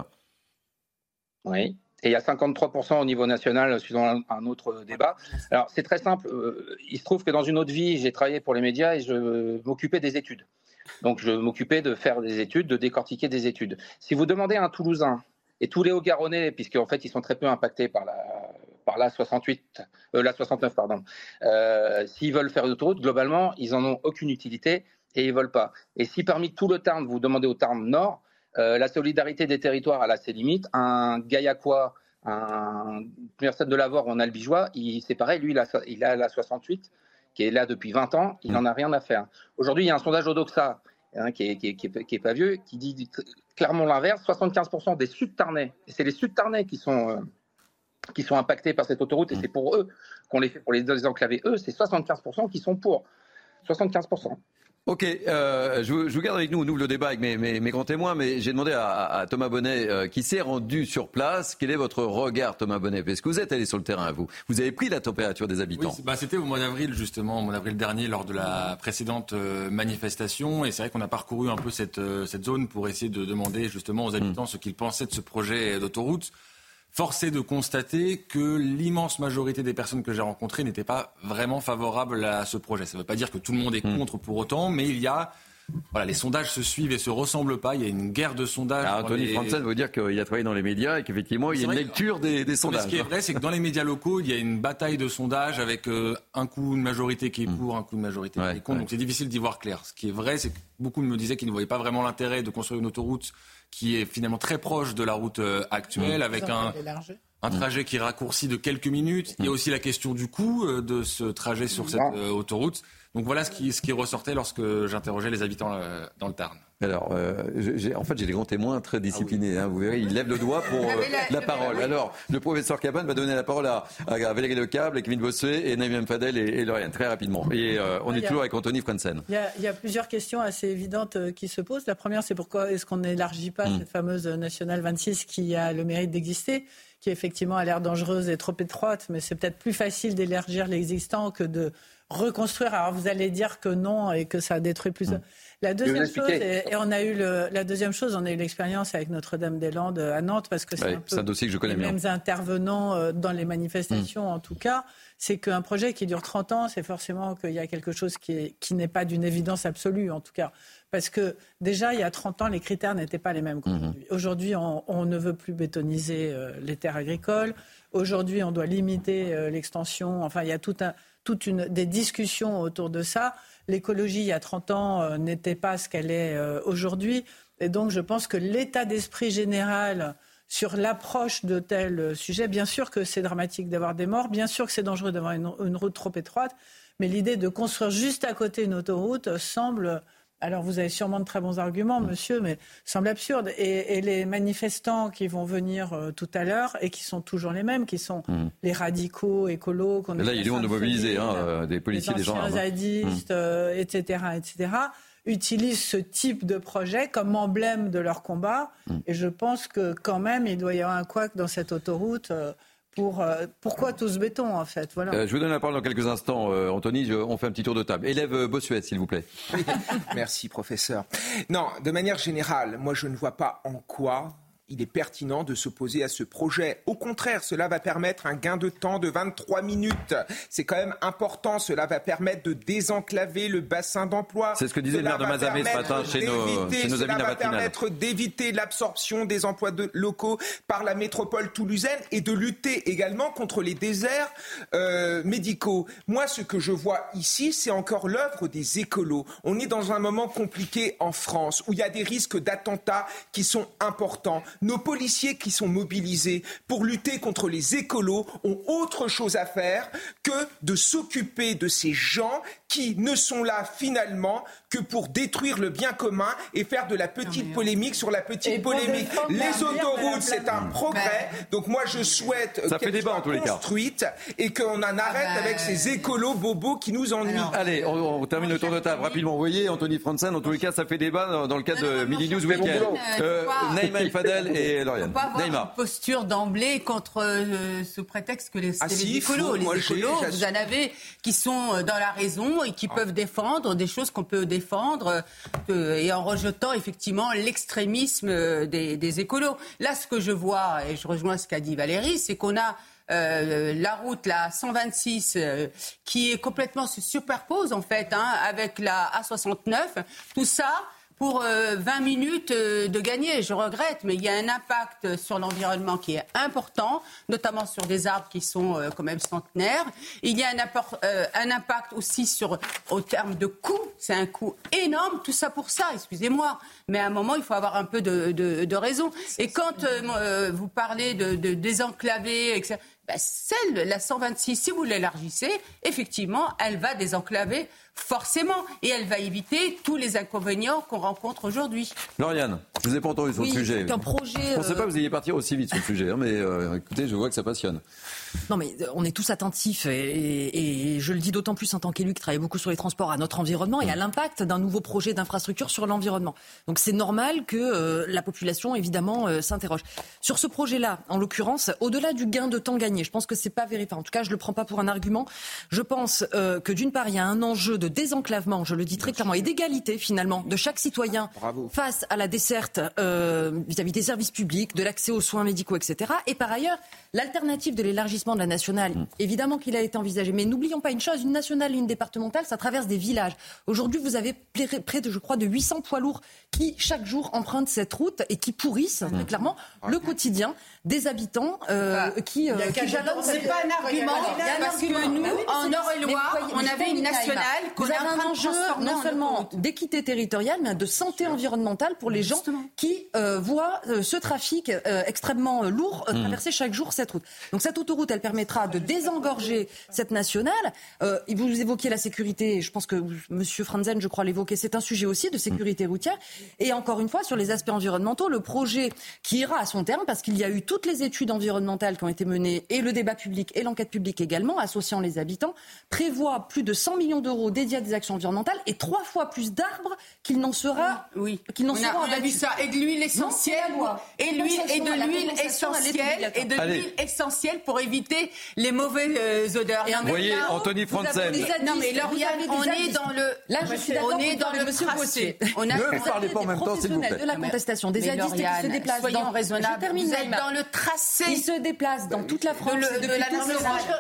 [SPEAKER 20] Oui. Et il y a 53% au niveau national, suivant un, autre débat. Alors, c'est très simple. Euh, il se trouve que dans une autre vie, j'ai travaillé pour les médias et je m'occupais des études. Donc, je m'occupais de faire des études, de décortiquer des études. Si vous demandez à un Toulousain et tous les Hauts-Garonnais, puisqu'en fait, ils sont très peu impactés par la, par la 68, euh, la 69, pardon. Euh, s'ils veulent faire l'autoroute, globalement, ils n'en ont aucune utilité et ils veulent pas. Et si parmi tout le Tarn, vous demandez au Tarn Nord, euh, la solidarité des territoires a ses limites. Un Gaillacois, un personne de Lavore ou un Albigeois, c'est pareil, lui, il a, il a la 68 qui est là depuis 20 ans, il n'en a rien à faire. Aujourd'hui, il y a un sondage Odoxa hein, qui, est, qui, qui, pas vieux, qui dit clairement l'inverse 75% des Sud-Tarnais, et c'est les Sud-Tarnais qui sont qui sont impactés par cette autoroute, et mm. c'est pour eux qu'on les fait pour les désenclaver. Eux, c'est 75% qui sont pour. 75%.
[SPEAKER 1] Ok, euh, je, vous garde avec nous, on ouvre le débat avec mes, grands témoins, mais j'ai demandé à, Thomas Bonnet, euh, qui s'est rendu sur place, quel est votre regard, Thomas Bonnet? Est-ce que vous êtes allé sur le terrain, vous Vous avez pris la température des habitants
[SPEAKER 17] bah, C'était au mois d'avril, justement, au mois d'avril dernier, lors de la précédente euh, manifestation, et c'est vrai qu'on a parcouru un peu cette, cette zone pour essayer de demander justement aux habitants mm. ce qu'ils pensaient de ce projet d'autoroute. Force est de constater que l'immense majorité des personnes que j'ai rencontrées n'étaient pas vraiment favorables à ce projet. Ça ne veut pas dire que tout le monde est hmm. contre pour autant, mais il y a voilà, les sondages se suivent et se ressemblent pas. Il y a une guerre de sondages.
[SPEAKER 1] Alors, Anthony les... veut dire qu'il a travaillé dans les médias et qu'effectivement, il y a une lecture des, sondages.
[SPEAKER 17] ce qui est vrai, c'est que dans les médias locaux, il y a une bataille de sondages avec euh, un coup une majorité qui est hmm. pour, un coup une majorité qui est contre. Donc c'est difficile d'y voir clair. Ce qui est vrai, c'est que beaucoup me disaient qu'ils ne voyaient pas vraiment l'intérêt de construire une autoroute qui est finalement très proche de la route euh, actuelle, mmh. avec un, un trajet qui raccourcit de quelques minutes. Il y a mmh. aussi la question du coût euh, de ce trajet sur cette euh, autoroute. Donc voilà ce qui, ce qui ressortait lorsque j'interrogeais les habitants dans le Tarn.
[SPEAKER 1] Alors, en fait, j'ai des grands témoins très disciplinés. Hein, vous verrez, ils lèvent le doigt pour ah, la, parole. Alors, le professeur Cabane va donner la parole à, à Valérie Lecable, Kevin Bossuet et Naïm Fadel et, et Lauriane, très rapidement. Et on est toujours avec Anthony Franzen.
[SPEAKER 14] Il y, a, plusieurs questions assez évidentes qui se posent. La première, c'est pourquoi est-ce qu'on n'élargit pas hmm. cette fameuse nationale 26 qui a le mérite d'exister qui effectivement a l'air dangereuse et trop étroite, mais c'est peut-être plus facile d'élargir l'existant que de reconstruire. Alors vous allez dire que non et que ça détruit plus. Hmm. La deuxième chose, et, on a eu le, la deuxième chose, on a eu l'expérience avec Notre-Dame-des-Landes à Nantes parce que c'est
[SPEAKER 1] un, dossier que je connais
[SPEAKER 14] les mêmes intervenants euh, dans les manifestations en tout cas. C'est qu'un projet qui dure 30 ans, c'est forcément qu'il y a quelque chose qui, qui n'est pas d'une évidence absolue en tout cas. Parce que déjà, il y a 30 ans, les critères n'étaient pas les mêmes qu'aujourd'hui. Mhm. Aujourd'hui, on, ne veut plus bétoniser euh, les terres agricoles. Aujourd'hui, on doit limiter euh, l'extension. Enfin, il y a tout un, toute une, des discussions autour de ça l'écologie, il y a 30 ans, euh, n'était pas ce qu'elle est euh, aujourd'hui. Et donc, je pense que l'état d'esprit général sur l'approche de tels sujets, bien sûr que c'est dramatique d'avoir des morts, bien sûr que c'est dangereux d'avoir une, route trop étroite, mais l'idée de construire juste à côté une autoroute semble alors vous avez sûrement de très bons arguments, mm. monsieur, mais semble absurde. Et, les manifestants qui vont venir euh, tout à l'heure et qui sont toujours les mêmes, qui sont mm. les radicaux, écolos.
[SPEAKER 1] Qu'on Là, il y a du monde mobilisé, hein, euh, des policiers, des gens.
[SPEAKER 14] Les zadistes, etc., etc., utilisent ce type de projet comme emblème de leur combat. Mm. Et je pense que quand même, il doit y avoir un couac dans cette autoroute. Pour euh, pourquoi tout ce béton en fait voilà.
[SPEAKER 1] Euh, je vous donne la parole dans quelques instants, euh, Anthony. on fait un petit tour de table. Élève Bossuet, s'il vous plaît. [LAUGHS]
[SPEAKER 16] Merci, professeur. Non, de manière générale, moi je ne vois pas en quoi il est pertinent de s'opposer à ce projet. Au contraire, cela va permettre un gain de temps de 23 minutes. C'est quand même important. Cela va permettre de désenclaver le bassin d'emploi.
[SPEAKER 1] C'est ce que disait le maire de Mazamé ce matin chez nos, chez nos amis
[SPEAKER 16] Cela va permettre d'éviter l'absorption des emplois de locaux par la métropole toulousaine et de lutter également contre les déserts euh, médicaux. Moi, ce que je vois ici, c'est encore l'œuvre des écolos. On est dans un moment compliqué en France où il y a des risques d'attentats qui sont importants. Nos policiers qui sont mobilisés pour lutter contre les écolos ont autre chose à faire que de s'occuper de ces gens qui ne sont là finalement que pour détruire le bien commun et faire de la petite polémique sur la petite polémique. Les autoroutes, c'est un progrès. Donc moi, je souhaite qu'elles soient construites et qu'on en arrête ah avec bah, ces écolos bobos qui nous ennuient.
[SPEAKER 1] Allez, on, termine le tour de table rapidement. Vous voyez, Anthony Franzen, en tous les cas, ça fait débat dans, le cadre de Midi News Weekend. Euh, Neymar Fadel et Lauriane.
[SPEAKER 13] Neymar. Une posture d'emblée contre euh, ce prétexte que les, ah les écolos, les écolos, vous en avez qui sont euh, dans la raison et qui peuvent défendre des choses qu'on peut défendre euh, et en rejetant effectivement l'extrémisme euh, des, écolos. Là, ce que je vois, et je rejoins ce qu'a dit Valérie, c'est qu'on a euh, la route, la 126, qui est complètement se superpose en fait hein, avec la A69. Tout ça, pour 20 euh, minutes euh, de gagner. Je regrette, mais il y a un impact sur l'environnement qui est important, notamment sur des arbres qui sont euh, quand même centenaires. Il y a un, impact aussi sur, au terme de coût. C'est un coût énorme, tout ça pour ça, excusez-moi. Mais à un moment, il faut avoir un peu de, raison. Et quand vous parlez de, désenclaver, etc., ben, celle, la 126, si vous l'élargissez, effectivement, elle va désenclaver forcément, et elle va éviter tous les inconvénients qu'on rencontre aujourd'hui.
[SPEAKER 1] Lauriane, je vous ai pas entendu sur le sujet.
[SPEAKER 15] Un projet, je
[SPEAKER 1] ne pensais pas que vous ayez partir aussi vite sur le sujet, hein, mais euh, écoutez, je vois que ça passionne.
[SPEAKER 15] Non, mais euh, on est tous attentifs, et, je le dis d'autant plus en tant qu'élu qui travaille beaucoup sur les transports, à notre environnement et à l'impact d'un nouveau projet d'infrastructure sur l'environnement. Donc c'est normal que euh, la population, évidemment, s'interroge. Sur ce projet-là, en l'occurrence, au-delà du gain de temps gagné, je pense que c'est pas vérifié. En tout cas, je le prends pas pour un argument. Je pense que d'une part, il y a un enjeu de de désenclavement, je le dis très clairement, et d'égalité finalement de chaque citoyen face à la desserte euh, vis-à-vis des services publics, de l'accès aux soins médicaux, etc. Et par ailleurs, l'alternative de l'élargissement de la nationale, mm. évidemment qu'il a été envisagé, mais n'oublions pas une chose, une nationale et une départementale, ça traverse des villages. Aujourd'hui, vous avez près de, je crois, de 800 poids lourds qui, chaque jour, empruntent cette route et qui pourrissent, mm. très clairement, le quotidien des habitants euh, qui, euh,
[SPEAKER 13] qui jalonnent. C'est pas un argument, parce que nous, en Eure-et-Loire, on avait une nationale
[SPEAKER 15] vous avez un enjeu non seulement d'équité territoriale, mais de santé environnementale pour les gens qui euh, voient euh, ce trafic euh, extrêmement lourd hmm. traverser chaque jour cette route. Donc cette autoroute, elle permettra de désengorger cette nationale. vous évoquiez la sécurité, je pense que Monsieur Franzen, je crois l'évoquer, c'est un sujet aussi de sécurité routière. Et encore une fois, sur les aspects environnementaux, le projet qui ira à son terme, parce qu'il y a eu toutes les études environnementales qui ont été menées, et le débat public et l'enquête publique également, associant les habitants, prévoit plus de 100 millions d'euros à des actions environnementales et trois fois plus d'arbres qu'il n'en sera.
[SPEAKER 13] Oui, qu'il n'en sera. On a vu ça. Et de l'huile essentielle. Et, l'huile, et de l'huile essentielle. Et de l'huile essentielle pour éviter les mauvaises euh, odeurs.
[SPEAKER 1] Vous voyez, Anthony Franzen.
[SPEAKER 13] Non, mais Lauriane, on est dans le.
[SPEAKER 15] Là, je suis d'accord.
[SPEAKER 13] On est dans le tracé.
[SPEAKER 1] On a ne parlez pas en même temps, s'il vous plaît.
[SPEAKER 15] De la contestation, des zadistes qui se déplacent.
[SPEAKER 13] Soyons raisonnables. Vous êtes dans le tracé.
[SPEAKER 15] Ils se déplacent dans toute la France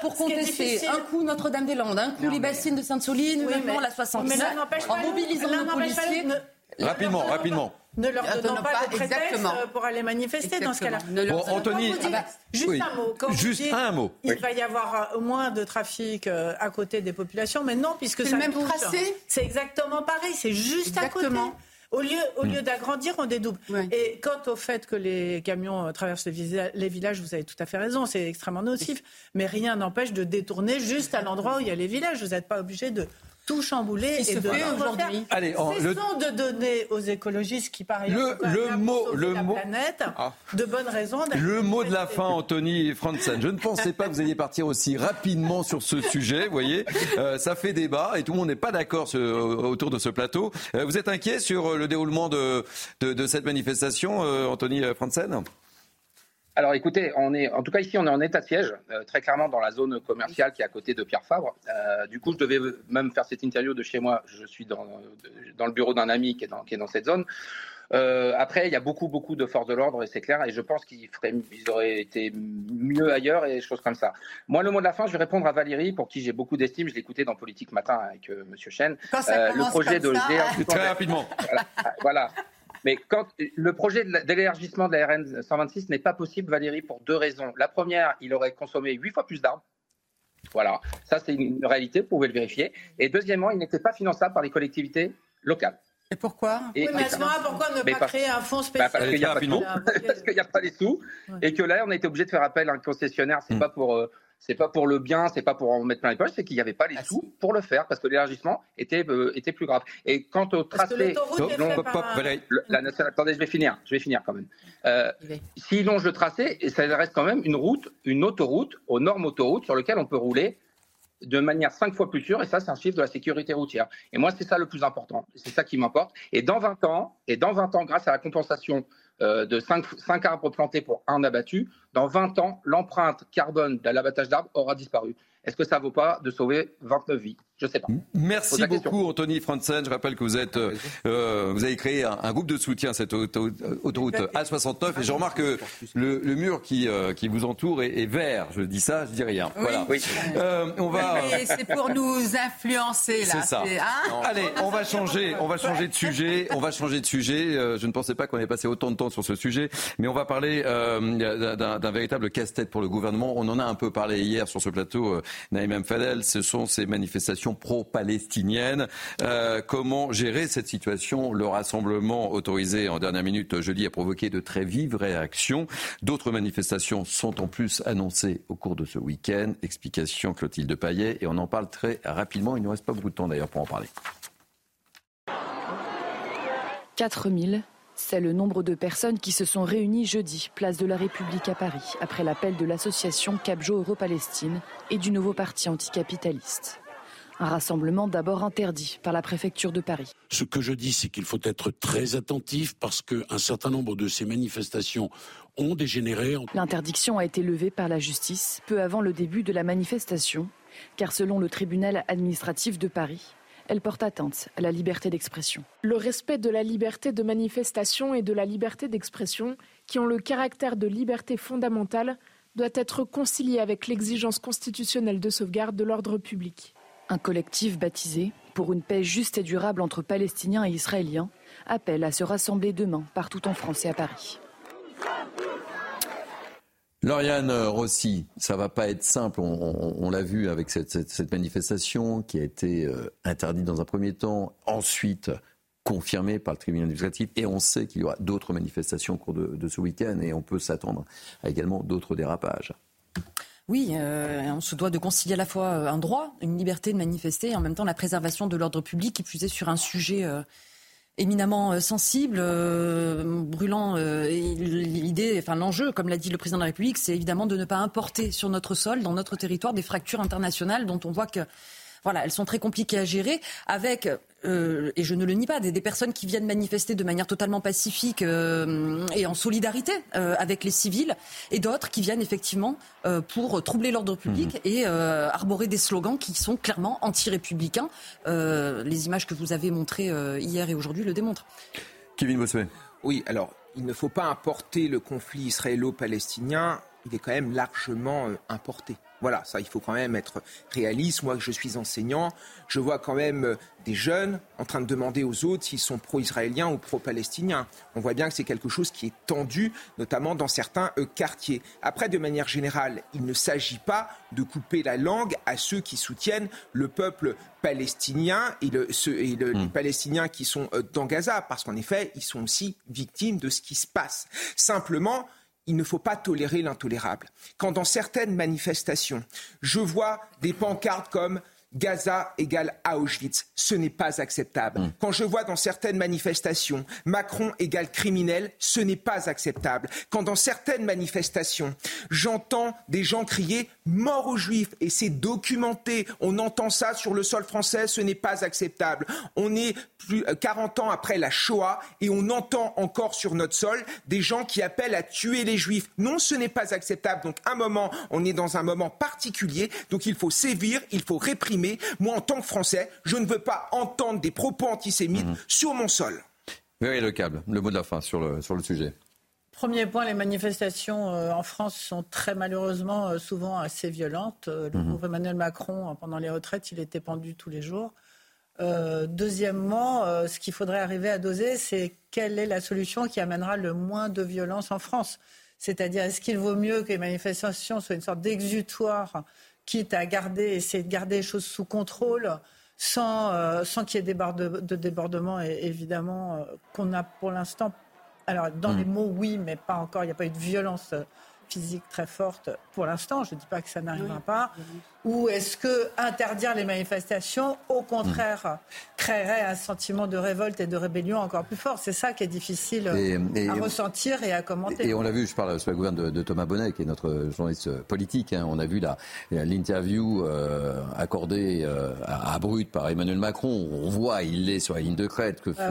[SPEAKER 15] pour contester un coup Notre-Dame-des-Landes, un coup les bassines de Sainte-Soline, la 69, en mobilisant nos policiers.
[SPEAKER 1] Rapidement, rapidement.
[SPEAKER 14] Ne leur donnons pas, de prétexte pour aller manifester dans ce cas-là.
[SPEAKER 1] Bon, Anthony,
[SPEAKER 14] ah bah, juste un mot. Quand
[SPEAKER 1] juste un mot.
[SPEAKER 14] Il va y avoir euh, moins de trafic euh, à côté des populations, mais non, puisque ça
[SPEAKER 13] le même tracé.
[SPEAKER 14] C'est exactement pareil, c'est juste à côté. Au lieu, au lieu hmm. d'agrandir, on dédouble. Et quant au fait que les camions euh, traversent les, villages, vous avez tout à fait raison, c'est extrêmement nocif. Mais rien n'empêche de détourner juste à l'endroit où il y a les villages. Vous n'êtes pas obligé de tout chambouler et de aujourd'hui. Allez, Cessons de donner aux écologistes qui par
[SPEAKER 1] le, le mot, le
[SPEAKER 14] la
[SPEAKER 1] mot,
[SPEAKER 14] planète ah. de bonnes raisons.
[SPEAKER 1] Le mot de la fin, Anthony Franzen. Je ne pensais pas que vous alliez partir aussi rapidement sur ce sujet. Vous voyez, euh, ça fait débat et tout le monde n'est pas d'accord autour de ce plateau. Euh, vous êtes inquiet sur le déroulement de, de, de cette manifestation, euh, Anthony Franzen?
[SPEAKER 20] Alors écoutez, on est, en tout cas ici, on est en état de siège, euh, très clairement dans la zone commerciale qui est à côté de Pierre Fabre. Euh, du coup, je devais même faire cette interview de chez moi. Je suis dans, dans le bureau d'un ami qui est dans, qui est dans cette zone. Euh, après, il y a beaucoup, beaucoup de forces de l'ordre, et c'est clair, et je pense qu'ils ils auraient été mieux ailleurs et choses comme ça. Moi, le mot de la fin, je vais répondre à Valérie, pour qui j'ai beaucoup d'estime. Je l'écoutais dans Politique Matin avec M. Monsieur Chen.
[SPEAKER 13] le projet de
[SPEAKER 1] Très rapidement.
[SPEAKER 20] Voilà. voilà. Mais quand le projet d'élargissement de la RN 126 n'est pas possible, Valérie, pour deux raisons. La première, il aurait consommé huit fois plus d'arbres. Voilà, ça c'est une réalité, vous pouvez le vérifier. Et deuxièmement, il n'était pas finançable par les collectivités locales.
[SPEAKER 14] Et pourquoi oui, mais à ce moment-là, pourquoi ne pas créer un fonds spécial
[SPEAKER 20] bah, Parce qu'il n'y [LAUGHS] a, pas les sous. Et que là, on a été obligé de faire appel à un concessionnaire. C'est mm. pas pour. Euh, c'est pas pour le bien, c'est pas pour en mettre plein les poches, c'est qu'il n'y avait pas les ah, sous pour le faire parce que l'élargissement était, euh, était plus grave. Et quant au tracé, la nationale, attendez, je vais finir, je vais finir quand même. Euh, S'il longe le tracé, ça reste quand même une route, une autoroute aux normes autoroutes sur lesquelles on peut rouler de manière cinq fois plus sûre, et ça, c'est un chiffre de la sécurité routière. Et moi, c'est ça le plus important, c'est ça qui m'importe. Et dans 20 ans, et dans 20 ans, grâce à la compensation euh, de 5, 5 arbres plantés pour un abattu, dans 20 ans, l'empreinte carbone de l'abattage d'arbres aura disparu. Est-ce que ça vaut pas de sauver 29 vies? Je ne sais pas.
[SPEAKER 1] Merci beaucoup, Anthony Franzen. Je rappelle que vous êtes, euh, vous avez créé un, groupe de soutien à cette autoroute A69. Et je remarque que le, mur qui, euh, qui vous entoure est, vert. Je dis ça, je dis rien. Voilà.
[SPEAKER 13] Euh, on va. C'est pour nous influencer là.
[SPEAKER 1] C'est ça. Hein Allez, on va changer, on va changer de sujet. On va changer de sujet. je ne pensais pas qu'on ait passé autant de temps sur ce sujet, mais on va parler d'un véritable casse-tête pour le gouvernement. On en a un peu parlé hier sur ce plateau Naïm Fadel, ce sont ces manifestations pro-palestiniennes. Euh, comment gérer cette situation? Le rassemblement autorisé en dernière minute jeudi a provoqué de très vives réactions. D'autres manifestations sont en plus annoncées au cours de ce week-end. Explication Clotilde Paillet et on en parle très rapidement. Il ne nous reste pas beaucoup de temps d'ailleurs pour en parler.
[SPEAKER 21] 4000 c'est le nombre de personnes qui se sont réunies jeudi, place de la République à Paris, après l'appel de l'association Capjo Euro-Palestine et du nouveau parti anticapitaliste. Un rassemblement d'abord interdit par la préfecture de Paris.
[SPEAKER 22] Ce que je dis, c'est qu'il faut être très attentif parce qu'un certain nombre de ces manifestations ont dégénéré.
[SPEAKER 21] L'interdiction a été levée par la justice peu avant le début de la manifestation, car selon le tribunal administratif de Paris, elle porte atteinte à la liberté d'expression.
[SPEAKER 9] Le respect de la liberté de manifestation et de la liberté d'expression, qui ont le caractère de liberté fondamentale, doit être concilié avec l'exigence constitutionnelle de sauvegarde de l'ordre public.
[SPEAKER 21] Un collectif baptisé Pour une paix juste et durable entre Palestiniens et Israéliens appelle à se rassembler demain partout en France et à Paris.
[SPEAKER 1] Lauriane Rossi, ça va pas être simple. On, l'a vu avec cette, manifestation qui a été euh, interdite dans un premier temps, ensuite confirmée par le tribunal administratif, et on sait qu'il y aura d'autres manifestations au cours de, ce week-end, et on peut s'attendre à également d'autres dérapages.
[SPEAKER 15] Oui, euh, on se doit de concilier à la fois un droit, une liberté de manifester, et en même temps la préservation de l'ordre public, qui est sur un sujet euh, éminemment euh, sensible, euh, brûlant. Euh, l'idée, enfin l'enjeu, comme l'a dit le président de la République, c'est évidemment de ne pas importer sur notre sol, dans notre territoire, des fractures internationales dont on voit que voilà, elles sont très compliquées à gérer avec, euh, et je ne le nie pas, des, personnes qui viennent manifester de manière totalement pacifique euh, et en solidarité euh, avec les civils, et d'autres qui viennent effectivement pour troubler l'ordre public mmh. et arborer des slogans qui sont clairement anti-républicains. les images que vous avez montrées hier et aujourd'hui le démontrent.
[SPEAKER 1] Kevin Bossuet.
[SPEAKER 16] Oui, alors il ne faut pas importer le conflit israélo-palestinien, il est quand même largement importé. Voilà, ça, il faut quand même être réaliste. Moi, je suis enseignant, je vois quand même euh, des jeunes en train de demander aux autres s'ils sont pro-israéliens ou pro-palestiniens. On voit bien que c'est quelque chose qui est tendu, notamment dans certains euh, quartiers. Après, de manière générale, il ne s'agit pas de couper la langue à ceux qui soutiennent le peuple palestinien et, les hmm. Palestiniens qui sont euh, dans Gaza, parce qu'en effet, ils sont aussi victimes de ce qui se passe. Simplement, il ne faut pas tolérer l'intolérable. Quand dans certaines manifestations, je vois des pancartes comme Gaza égale Auschwitz. Ce n'est pas acceptable. Hmm. Quand je vois dans certaines manifestations Macron égale criminel, ce n'est pas acceptable. Quand dans certaines manifestations, j'entends des gens crier mort aux juifs et c'est documenté, on entend ça sur le sol français, ce n'est pas acceptable. On est plus 40 euh, ans après la Shoah et on entend encore sur notre sol des gens qui appellent à tuer les juifs. Non, ce n'est pas acceptable. Donc un moment, on est dans un moment particulier, donc il faut sévir, il faut réprimer moi, en tant que Français, je ne veux pas entendre des propos antisémites mhm. sur mon sol.
[SPEAKER 1] Oui, le câble, le mot de la fin sur le, sur le sujet.
[SPEAKER 14] Premier point, les manifestations euh, en France sont très malheureusement euh, souvent assez violentes. Euh, le mmh. Emmanuel Macron, pendant les retraites, il était pendu tous les jours. deuxièmement, ce qu'il faudrait arriver à doser, c'est quelle est la solution qui amènera le moins de violence en France? C'est-à-dire, est-ce qu'il vaut mieux que les manifestations soient une sorte d'exutoire quitte à garder, essayer de garder les choses sous contrôle, sans, sans qu'il y ait de, de débordement, évidemment, qu'on a pour l'instant. Alors, dans hmm. les mots, oui, mais pas encore. Il n'y a pas eu de violence physique très forte pour l'instant. Je ne dis pas que ça n'arrivera pas. Ou est-ce que interdire les manifestations, au contraire, créerait un sentiment de révolte et de rébellion encore plus fort? C'est ça qui est difficile à ressentir et à commenter.
[SPEAKER 1] Et, on l'a vu, je parle sous la gouverne de, Thomas Bonnet, qui est notre journaliste politique. Hein. on a vu l'interview euh, accordée euh, à, Brut par Emmanuel Macron. On voit, il est sur la ligne de crête, que ah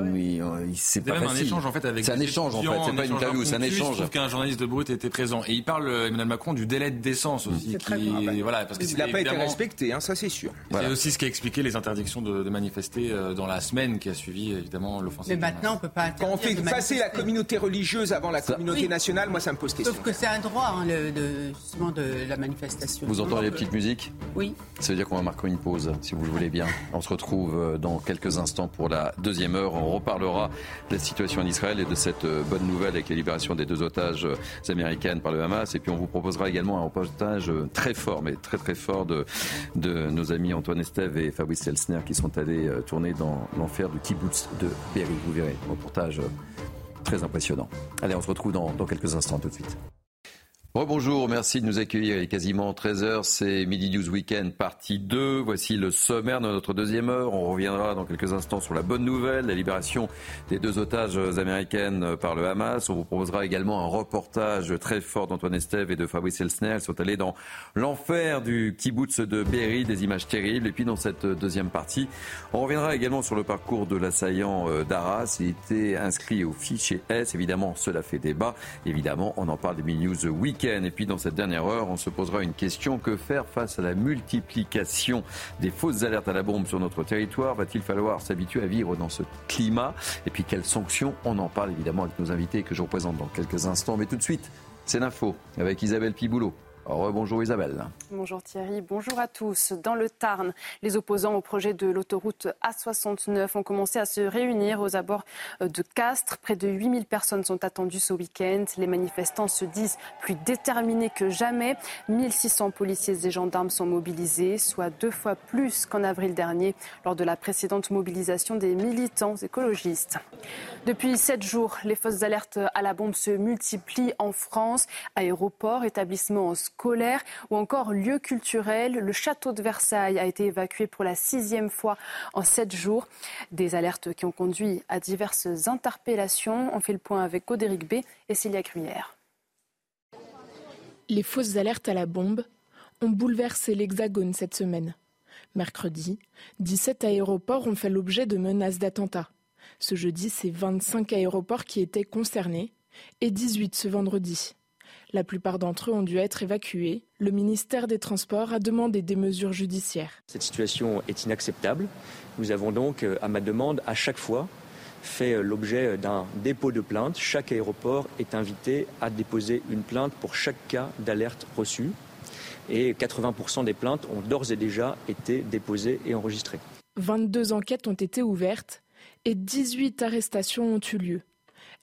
[SPEAKER 1] c'est pas facile.
[SPEAKER 17] un échange en fait avec.
[SPEAKER 1] C'est un échange en fait, c'est pas une interview, c'est un échange. Je
[SPEAKER 17] trouve qu'un journaliste de Brut était présent et il parle Emmanuel Macron du délai de décence aussi.
[SPEAKER 16] Qui, voilà, parce que il n'a pas été respecté, hein, ça c'est sûr.
[SPEAKER 17] C'est aussi ce qui a expliqué les interdictions de, manifester euh, dans la semaine qui a suivi évidemment l'offensive.
[SPEAKER 13] Mais maintenant, on peut pas.
[SPEAKER 16] Quand on fait passer la communauté religieuse avant la communauté nationale, moi ça me pose question.
[SPEAKER 13] Sauf que c'est un droit, hein, de, justement, de la manifestation.
[SPEAKER 1] Vous entendez les petites musiques
[SPEAKER 13] Oui.
[SPEAKER 1] Ça veut dire qu'on va marquer une pause, si vous le voulez bien. On se retrouve euh, dans quelques instants pour la deuxième heure. On reparlera de la situation en Israël et de cette euh, bonne nouvelle avec la libération des deux otages américaines par le Hamas. Et puis on vous proposera également un reportage très fort, mais très très fort de, de nos amis Antoine Estève et Fabrice Elsner qui sont allés euh, tourner dans l'enfer du kibbutz de Berry. Vous verrez, reportage euh, très impressionnant. Allez, on se retrouve dans quelques instants tout de suite. Bonjour, merci de nous accueillir. Il est quasiment 13h, c'est Midi News Weekend partie 2. Voici le sommaire de notre deuxième heure. On reviendra dans quelques instants sur la bonne nouvelle, la libération des deux otages américaines par le Hamas. On vous proposera également un reportage très fort d'Antoine Estève et de Fabrice Elsner. Ils sont allés dans l'enfer du kibbutz de Berry, des images terribles. Et puis dans cette deuxième partie, on reviendra également sur le parcours de l'assaillant euh, d'Arras. Il était inscrit au fichier S. Évidemment, cela fait débat. Évidemment, on en parle des Midi News Weekend. Et puis dans cette dernière heure, on se posera une question. Que faire face à la multiplication des fausses alertes à la bombe sur notre territoire? Va-t-il falloir s'habituer à vivre dans ce climat? Et puis quelles sanctions? On en parle évidemment avec nos invités que je représente dans quelques instants. Mais tout de suite, c'est l'info avec Isabelle Piboulot. Bonjour Isabelle.
[SPEAKER 2] Bonjour Thierry, bonjour à tous. Dans le Tarn, les opposants au projet de l'autoroute A69 ont commencé à se réunir aux abords de Castres. Près de 8000 personnes sont attendues ce week-end. Les manifestants se disent plus déterminés que jamais. 1600 policiers et gendarmes sont mobilisés, soit deux fois plus qu'en avril dernier lors de la précédente mobilisation des militants écologistes. Depuis sept jours, les fausses alertes à la bombe se multiplient en France. Aéroports, établissements ou encore lieux culturels. Le château de Versailles a été évacué pour la sixième fois en sept jours. Des alertes qui ont conduit à diverses interpellations. On fait le point avec Godéric B et Célia Gruyère.
[SPEAKER 9] Les fausses alertes à la bombe ont bouleversé l'Hexagone cette semaine. Mercredi, 17 aéroports ont fait l'objet de menaces d'attentats. Ce jeudi, c'est 25 aéroports qui étaient concernés et 18 ce vendredi. La plupart d'entre eux ont dû être évacués. Le ministère des Transports a demandé des mesures judiciaires.
[SPEAKER 23] Cette situation est inacceptable. Nous avons donc, euh, à ma demande, à chaque fois, fait euh, l'objet d'un dépôt de plainte. Chaque aéroport est invité à déposer une plainte pour chaque cas d'alerte reçu. Et 80% des plaintes ont d'ores et déjà été déposées et enregistrées.
[SPEAKER 9] 22 enquêtes ont été ouvertes et 18 arrestations ont eu lieu.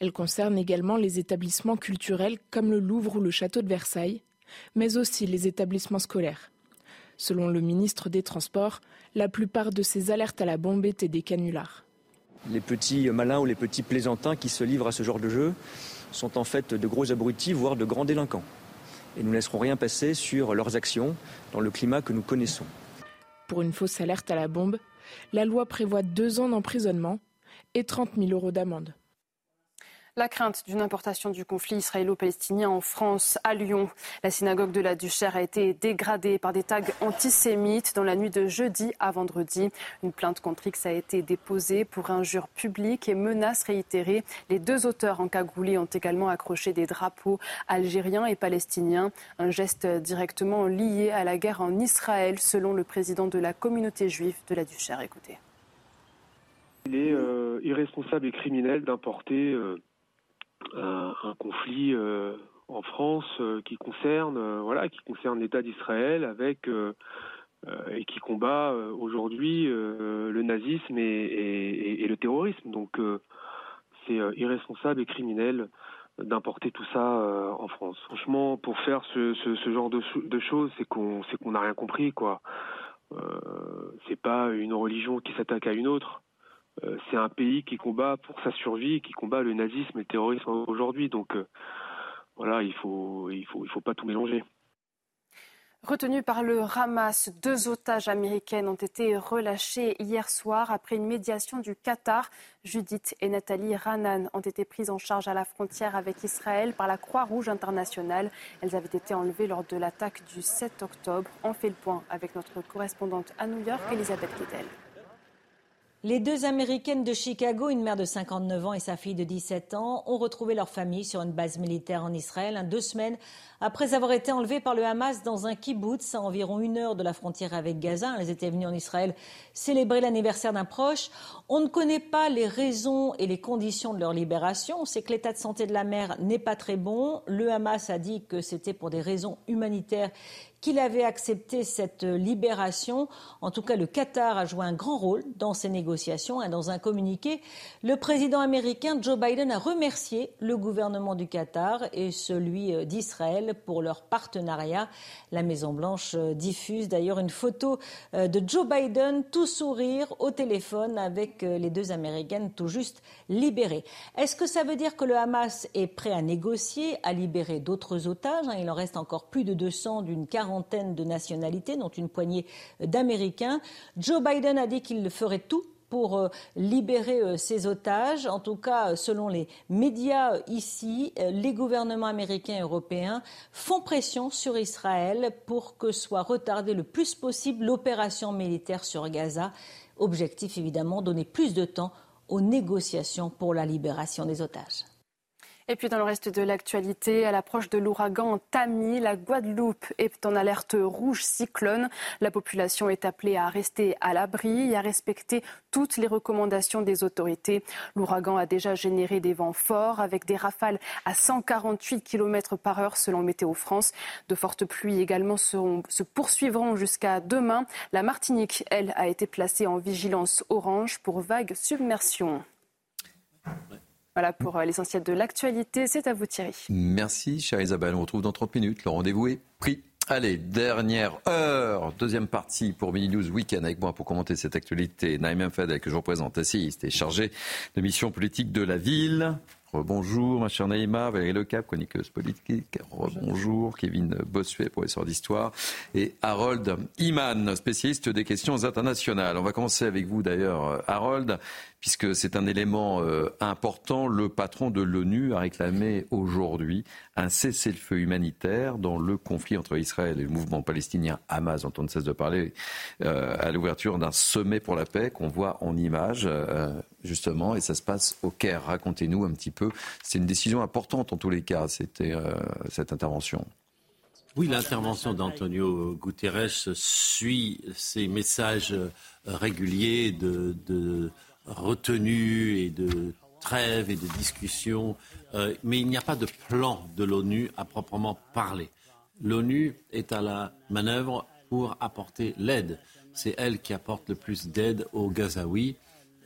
[SPEAKER 9] Elles concernent également les établissements culturels comme le Louvre ou le Château de Versailles, mais aussi les établissements scolaires. Selon le ministre des Transports, la plupart de ces alertes à la bombe étaient des canulars.
[SPEAKER 23] Les petits malins ou les petits plaisantins qui se livrent à ce genre de jeu sont en fait de gros abrutis, voire de grands délinquants. Et nous ne laisserons rien passer sur leurs actions dans le climat que nous connaissons.
[SPEAKER 9] Pour une fausse alerte à la bombe, la loi prévoit deux ans d'emprisonnement et 30 000 euros d'amende.
[SPEAKER 2] La crainte d'une importation du conflit israélo-palestinien en France, à Lyon. La synagogue de la Duchère a été dégradée par des tags antisémites dans la nuit de jeudi à vendredi. Une plainte contre X a été déposée pour injure publique et menaces réitérées. Les deux auteurs encagoulés ont également accroché des drapeaux algériens et palestiniens. Un geste directement lié à la guerre en Israël, selon le président de la communauté juive de la Duchère. Écoutez.
[SPEAKER 24] Il est euh, irresponsable et criminel d'importer euh, un, conflit euh, en France euh, qui concerne euh, voilà qui concerne l'État d'Israël avec et qui combat aujourd'hui le nazisme et, le terrorisme. Donc c'est irresponsable et criminel d'importer tout ça en France. Franchement, pour faire ce, genre de, choses, c'est qu'on qu'on n'a rien compris quoi. Euh, c'est pas une religion qui s'attaque à une autre. Euh, c'est un pays qui combat pour sa survie, qui combat le nazisme et le terrorisme aujourd'hui. Donc euh, voilà, il faut, il faut, il faut pas tout mélanger.
[SPEAKER 2] Retenus par le Hamas, deux otages américaines ont été relâchés hier soir après une médiation du Qatar. Judith et Nathalie Ranan ont été prises en charge à la frontière avec Israël par la Croix-Rouge internationale. Elles avaient été enlevées lors de l'attaque du 7 octobre. On fait le point avec notre correspondante à New York, Elisabeth Guedel.
[SPEAKER 25] Les deux Américaines de Chicago, une mère de 59 ans et sa fille de 17 ans, ont retrouvé leur famille sur une base militaire en Israël, deux semaines après avoir été enlevées par le Hamas dans un kibbutz à environ une heure de la frontière avec Gaza. Elles étaient venues en Israël célébrer l'anniversaire d'un proche. On ne connaît pas les raisons et les conditions de leur libération. On sait que l'état de santé de la mère n'est pas très bon. Le Hamas a dit que c'était pour des raisons humanitaires qu'il avait accepté cette libération. En tout cas, le Qatar a joué un grand rôle dans ces négociations. Et dans un communiqué, le président américain Joe Biden a remercié le gouvernement du Qatar et celui d'Israël pour leur partenariat. La Maison-Blanche diffuse d'ailleurs une photo euh, de Joe Biden tout sourire au téléphone avec euh, les deux Américaines tout juste libérées. Est-ce que ça veut dire que le Hamas est prêt à négocier, à libérer d'autres otages Il en reste encore plus de 200 d'une quarantaine de nationalités, dont une poignée d'Américains. Joe Biden a dit qu'il ferait tout pour euh, libérer ces euh, otages. En tout cas, selon les médias euh, ici, les gouvernements américains et européens font pression sur Israël pour que soit retardée le plus possible l'opération militaire sur Gaza. Objectif évidemment, donner plus de temps aux négociations pour la libération des otages.
[SPEAKER 2] Et puis dans le reste de l'actualité, à l'approche de l'ouragan Tammy, la Guadeloupe est en alerte rouge cyclone. La population est appelée à rester à l'abri et à respecter toutes les recommandations des autorités. L'ouragan a déjà généré des vents forts avec des rafales à 148 km par heure selon Météo France. De fortes pluies également se poursuivront jusqu'à demain. La Martinique, elle, a été placée en vigilance orange pour vague submersion. Voilà pour euh, l'essentiel de l'actualité. C'est à vous Thierry.
[SPEAKER 1] Merci chère Isabelle. On vous retrouve dans 30 minutes. Le rendez-vous est pris. Allez, dernière heure, deuxième partie pour Mini News Weekend avec moi pour commenter cette actualité. Naïm Fadel, que je représente, assiste et chargé de mission politique de la ville. Bonjour, ma chère Naïma, Valérie Lecap, chroniqueuse politique. Bonjour, Kevin Bossuet, professeur d'histoire. Et Harold Iman, spécialiste des questions internationales. On va commencer avec vous d'ailleurs, Harold puisque c'est un élément euh, important. Le patron de l'ONU a réclamé aujourd'hui un cessez-le-feu humanitaire dans le conflit entre Israël et le mouvement palestinien Hamas, dont on ne cesse de parler, euh, à l'ouverture d'un sommet pour la paix qu'on voit en image, euh, justement, et ça se passe au Caire. Racontez-nous un petit peu. C'est une décision importante en tous les cas, c'était cette intervention.
[SPEAKER 8] Oui, l'intervention d'Antonio Guterres suit ces messages réguliers de, de retenue et de trêve et de discussion, euh, mais il n'y a pas de plan de l'ONU à proprement parler. L'ONU est à la manœuvre pour apporter l'aide. C'est elle qui apporte le plus d'aide aux Gazaouis,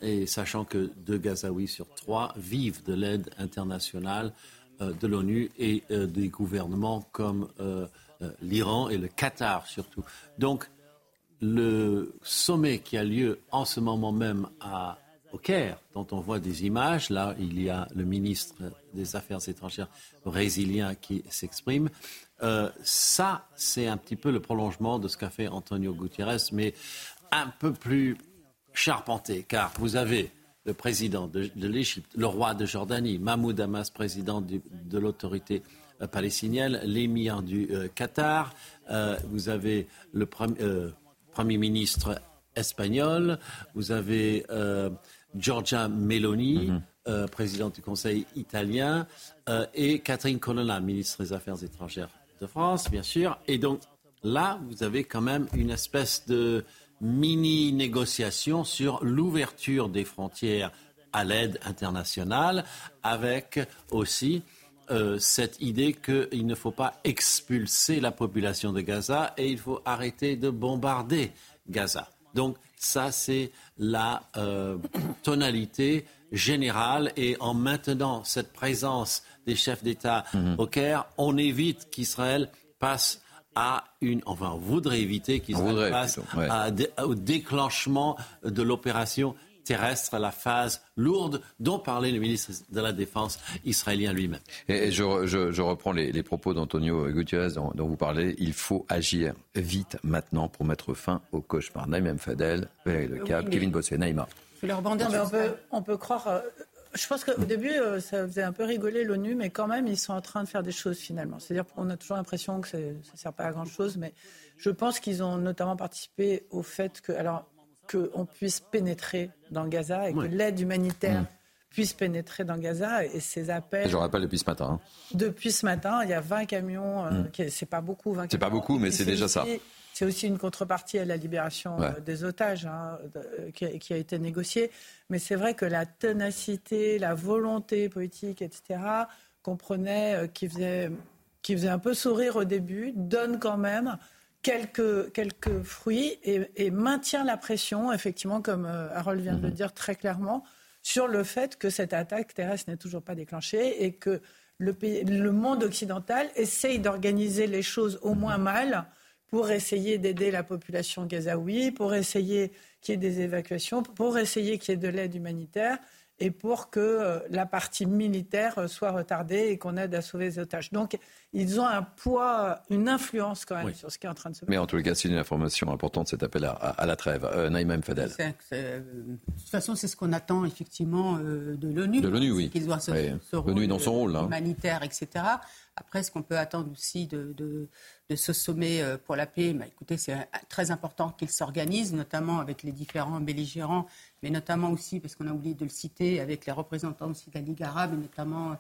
[SPEAKER 8] et sachant que deux Gazaouis sur trois vivent de l'aide internationale euh, de l'ONU et euh, des gouvernements comme l'Iran et le Qatar surtout. Donc, le sommet qui a lieu en ce moment même à au Caire, dont on voit des images. Là, il y a le ministre des Affaires étrangères brésilien qui s'exprime. Euh, ça, c'est un petit peu le prolongement de ce qu'a fait Antonio Gutiérrez, mais un peu plus charpenté, car vous avez le président de, l'Égypte, le roi de Jordanie, Mahmoud Hamas, président de l'autorité euh, palestinienne, l'émir du euh, Qatar, vous avez le premier ministre espagnol, vous avez Giorgia Meloni, mhm. euh, présidente du Conseil italien, euh, et Catherine Colonna, ministre des Affaires étrangères de France, bien sûr. Et donc là, vous avez quand même une espèce de mini-négociation sur l'ouverture des frontières à l'aide internationale, avec aussi euh, cette idée qu'il ne faut pas expulser la population de Gaza et il faut arrêter de bombarder Gaza. Donc ça, c'est la euh, [COUGHS] tonalité générale. Et en maintenant cette présence des chefs d'État mhm. au Caire, on évite qu'Israël passe à une, enfin, on voudrait éviter qu'Israël passe au déclenchement de l'opération terrestre, la phase lourde dont parlait le ministre de la Défense israélien lui-même.
[SPEAKER 1] Et, je, reprends les, propos d'Antonio Gutiérrez dont, vous parlez. Il faut agir vite maintenant pour mettre fin au cauchemar. Naïm Fadel, le Cap, Kevin Bossuet, Naïma.
[SPEAKER 14] Je leur on, peut, on peut croire euh, je pense qu'au début, euh, ça faisait un peu rigoler l'ONU, mais quand même, ils sont en train de faire des choses finalement. C'est-à-dire qu'on a toujours l'impression que ça ne sert pas à grand-chose, mais je pense qu'ils ont notamment participé au fait que, alors, qu'on puisse pénétrer dans Gaza et que l'aide humanitaire mm. puisse pénétrer dans Gaza et ces appels.
[SPEAKER 1] Je rappelle depuis ce matin. Hein.
[SPEAKER 14] Depuis ce matin, il y a 20 camions, euh, mm. c'est pas beaucoup.
[SPEAKER 1] C'est pas beaucoup, mais c'est déjà ça.
[SPEAKER 14] C'est aussi une contrepartie à la libération euh, des otages hein, qui, a, été négociée. Mais c'est vrai que la ténacité, la volonté politique, etc., comprenait, euh, qui, faisait, qui faisait un peu sourire au début, donne quand même quelques, quelques fruits et, maintient la pression, effectivement, comme euh, Harold vient de le mhm. dire très clairement, sur le fait que cette attaque terrestre n'est toujours pas déclenchée et que le, le monde occidental essaye d'organiser les choses au moins mal pour essayer d'aider la population gazaoui, pour essayer qu'il y ait des évacuations, pour essayer qu'il y ait de l'aide humanitaire et pour que euh, la partie militaire euh, soit retardée et qu'on aide à sauver les otages. Donc, ils ont un poids, une influence quand même sur ce qui est en train de se passer.
[SPEAKER 1] Mais en tout cas, c'est une information importante, cet appel à, la trêve. Euh, Naïma Mfadel.
[SPEAKER 13] de toute façon, c'est ce qu'on attend effectivement de l'ONU.
[SPEAKER 1] De l'ONU, oui.
[SPEAKER 13] Qu'il doit se,
[SPEAKER 1] L'ONU dans son rôle. Hein.
[SPEAKER 13] Humanitaire, etc. Après, ce qu'on peut attendre aussi de, de, ce sommet euh, pour la paix, bah, écoutez, c'est très important qu'il s'organise, notamment avec les différents belligérants, mais notamment aussi, parce qu'on a oublié de le citer, avec les représentants aussi de la Ligue arabe, et notamment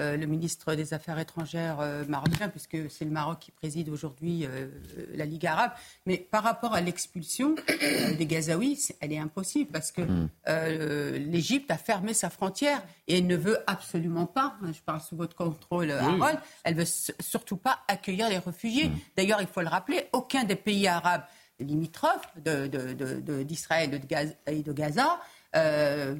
[SPEAKER 13] euh, le ministre des Affaires étrangères euh, marocain, puisque c'est le Maroc qui préside aujourd'hui euh, la Ligue arabe. Mais par rapport à l'expulsion des Gazaouis, elle est impossible parce que hmm. l'Égypte a fermé sa frontière et elle ne veut absolument pas, hein, je parle sous votre contrôle, Harold, elle veut surtout pas accueillir les réfugiés. Hmm. D'ailleurs, il faut le rappeler, aucun des pays arabes limitrophes d'Israël de, et de Gaza euh,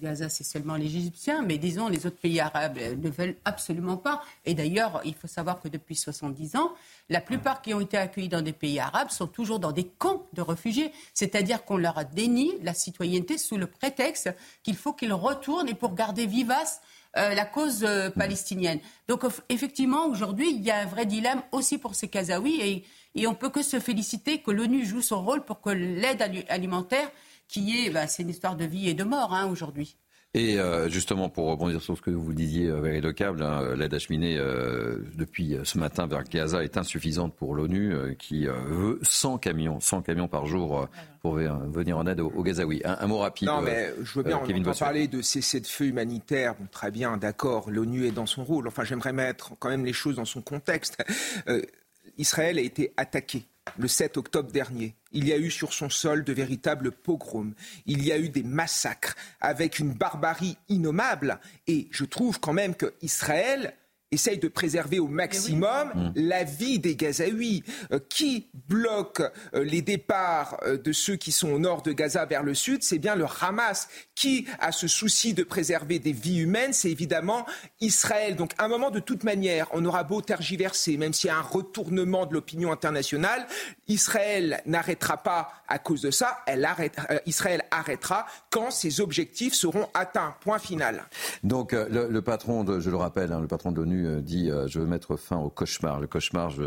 [SPEAKER 13] Gaza, c'est seulement les Égyptiens, mais disons, les autres pays arabes ne veulent absolument pas. Et d'ailleurs, il faut savoir que depuis 70 ans, la plupart qui ont été accueillis dans des pays arabes sont toujours dans des camps de réfugiés. C'est-à-dire qu'on leur a déni la citoyenneté sous le prétexte qu'il faut qu'ils retournent et pour garder vivace euh, la cause euh, palestinienne. Donc effectivement, aujourd'hui, il y a un vrai dilemme aussi pour ces Kazaouis et, et on peut que se féliciter que l'ONU joue son rôle pour que l'aide alimentaire qui est, bah, c'est une histoire de vie et de mort hein, aujourd'hui.
[SPEAKER 1] Et euh, justement, pour rebondir sur ce que vous disiez, euh, Valérie Lecable, hein, l'aide acheminée euh, depuis ce matin vers Gaza est insuffisante pour l'ONU, qui veut 100 camions, 100 camions par jour pour venir en aide aux, Gazaouis. Un, mot rapide.
[SPEAKER 16] Non, mais je veux bien on parler de cessez de feu humanitaire. très bien, d'accord, l'ONU est dans son rôle. Enfin, j'aimerais mettre quand même les choses dans son contexte. Israël a été attaqué le 7 octobre dernier. Il y a eu sur son sol de véritables pogroms. Il y a eu des massacres avec une barbarie innommable. Et je trouve quand même que Israël essaye de préserver au maximum mmh. la vie des Gazaouis. Euh, qui bloque euh, les départs euh, de ceux qui sont au nord de Gaza vers le sud? C'est bien le Hamas. Qui a ce souci de préserver des vies humaines? C'est évidemment Israël. Donc, à un moment, de toute manière, on aura beau tergiverser, même s'il y a un retournement de l'opinion internationale, Israël n'arrêtera pas à cause de ça. Elle arrête, Israël arrêtera quand ses objectifs seront atteints. Point final.
[SPEAKER 1] Donc, le, patron, de, je le rappelle, hein, le patron de l'ONU euh, dit euh, je veux mettre fin au cauchemar. Le cauchemar, je,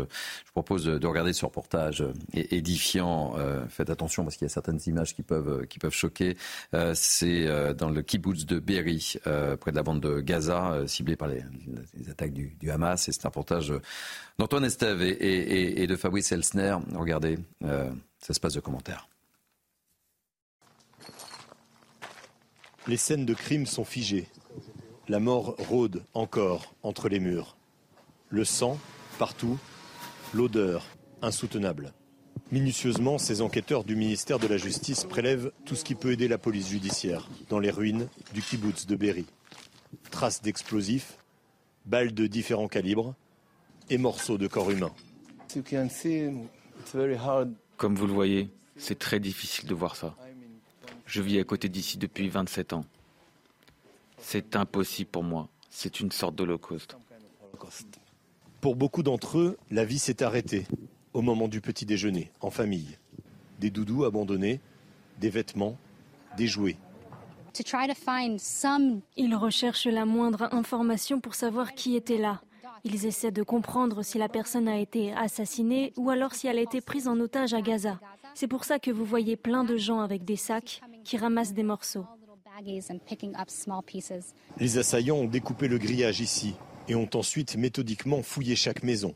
[SPEAKER 1] propose de regarder ce reportage euh, édifiant. faites attention parce qu'il y a certaines images qui peuvent, qui peuvent choquer. C'est dans le kibbutz de Berry, près de la bande de Gaza, ciblé par les, attaques du, Hamas. Et c'est un reportage d'Antoine Estève et, et, de Fabrice Elsner. Regardez, ça se passe de commentaires.
[SPEAKER 26] Les scènes de crime sont figées. La mort rôde encore entre les murs. Le sang, partout, l'odeur, insoutenable. Minutieusement, ces enquêteurs du ministère de la Justice prélèvent tout ce qui peut aider la police judiciaire dans les ruines du kibbutz de Berry. Traces d'explosifs, balles de différents calibres et morceaux de corps humains.
[SPEAKER 27] Comme vous le voyez, c'est très difficile de voir ça. Je vis à côté d'ici depuis 27 ans. C'est impossible pour moi. C'est une sorte d'holocauste.
[SPEAKER 26] Pour beaucoup d'entre eux, la vie s'est arrêtée au moment du petit déjeuner, en famille. Des doudous abandonnés, des vêtements, des jouets.
[SPEAKER 28] Ils recherchent la moindre information pour savoir qui était là. Ils essaient de comprendre si la personne a été assassinée ou alors si elle a été prise en otage à Gaza. C'est pour ça que vous voyez plein de gens avec des sacs qui ramassent des morceaux.
[SPEAKER 26] Les assaillants ont découpé le grillage ici et ont ensuite méthodiquement fouillé chaque maison,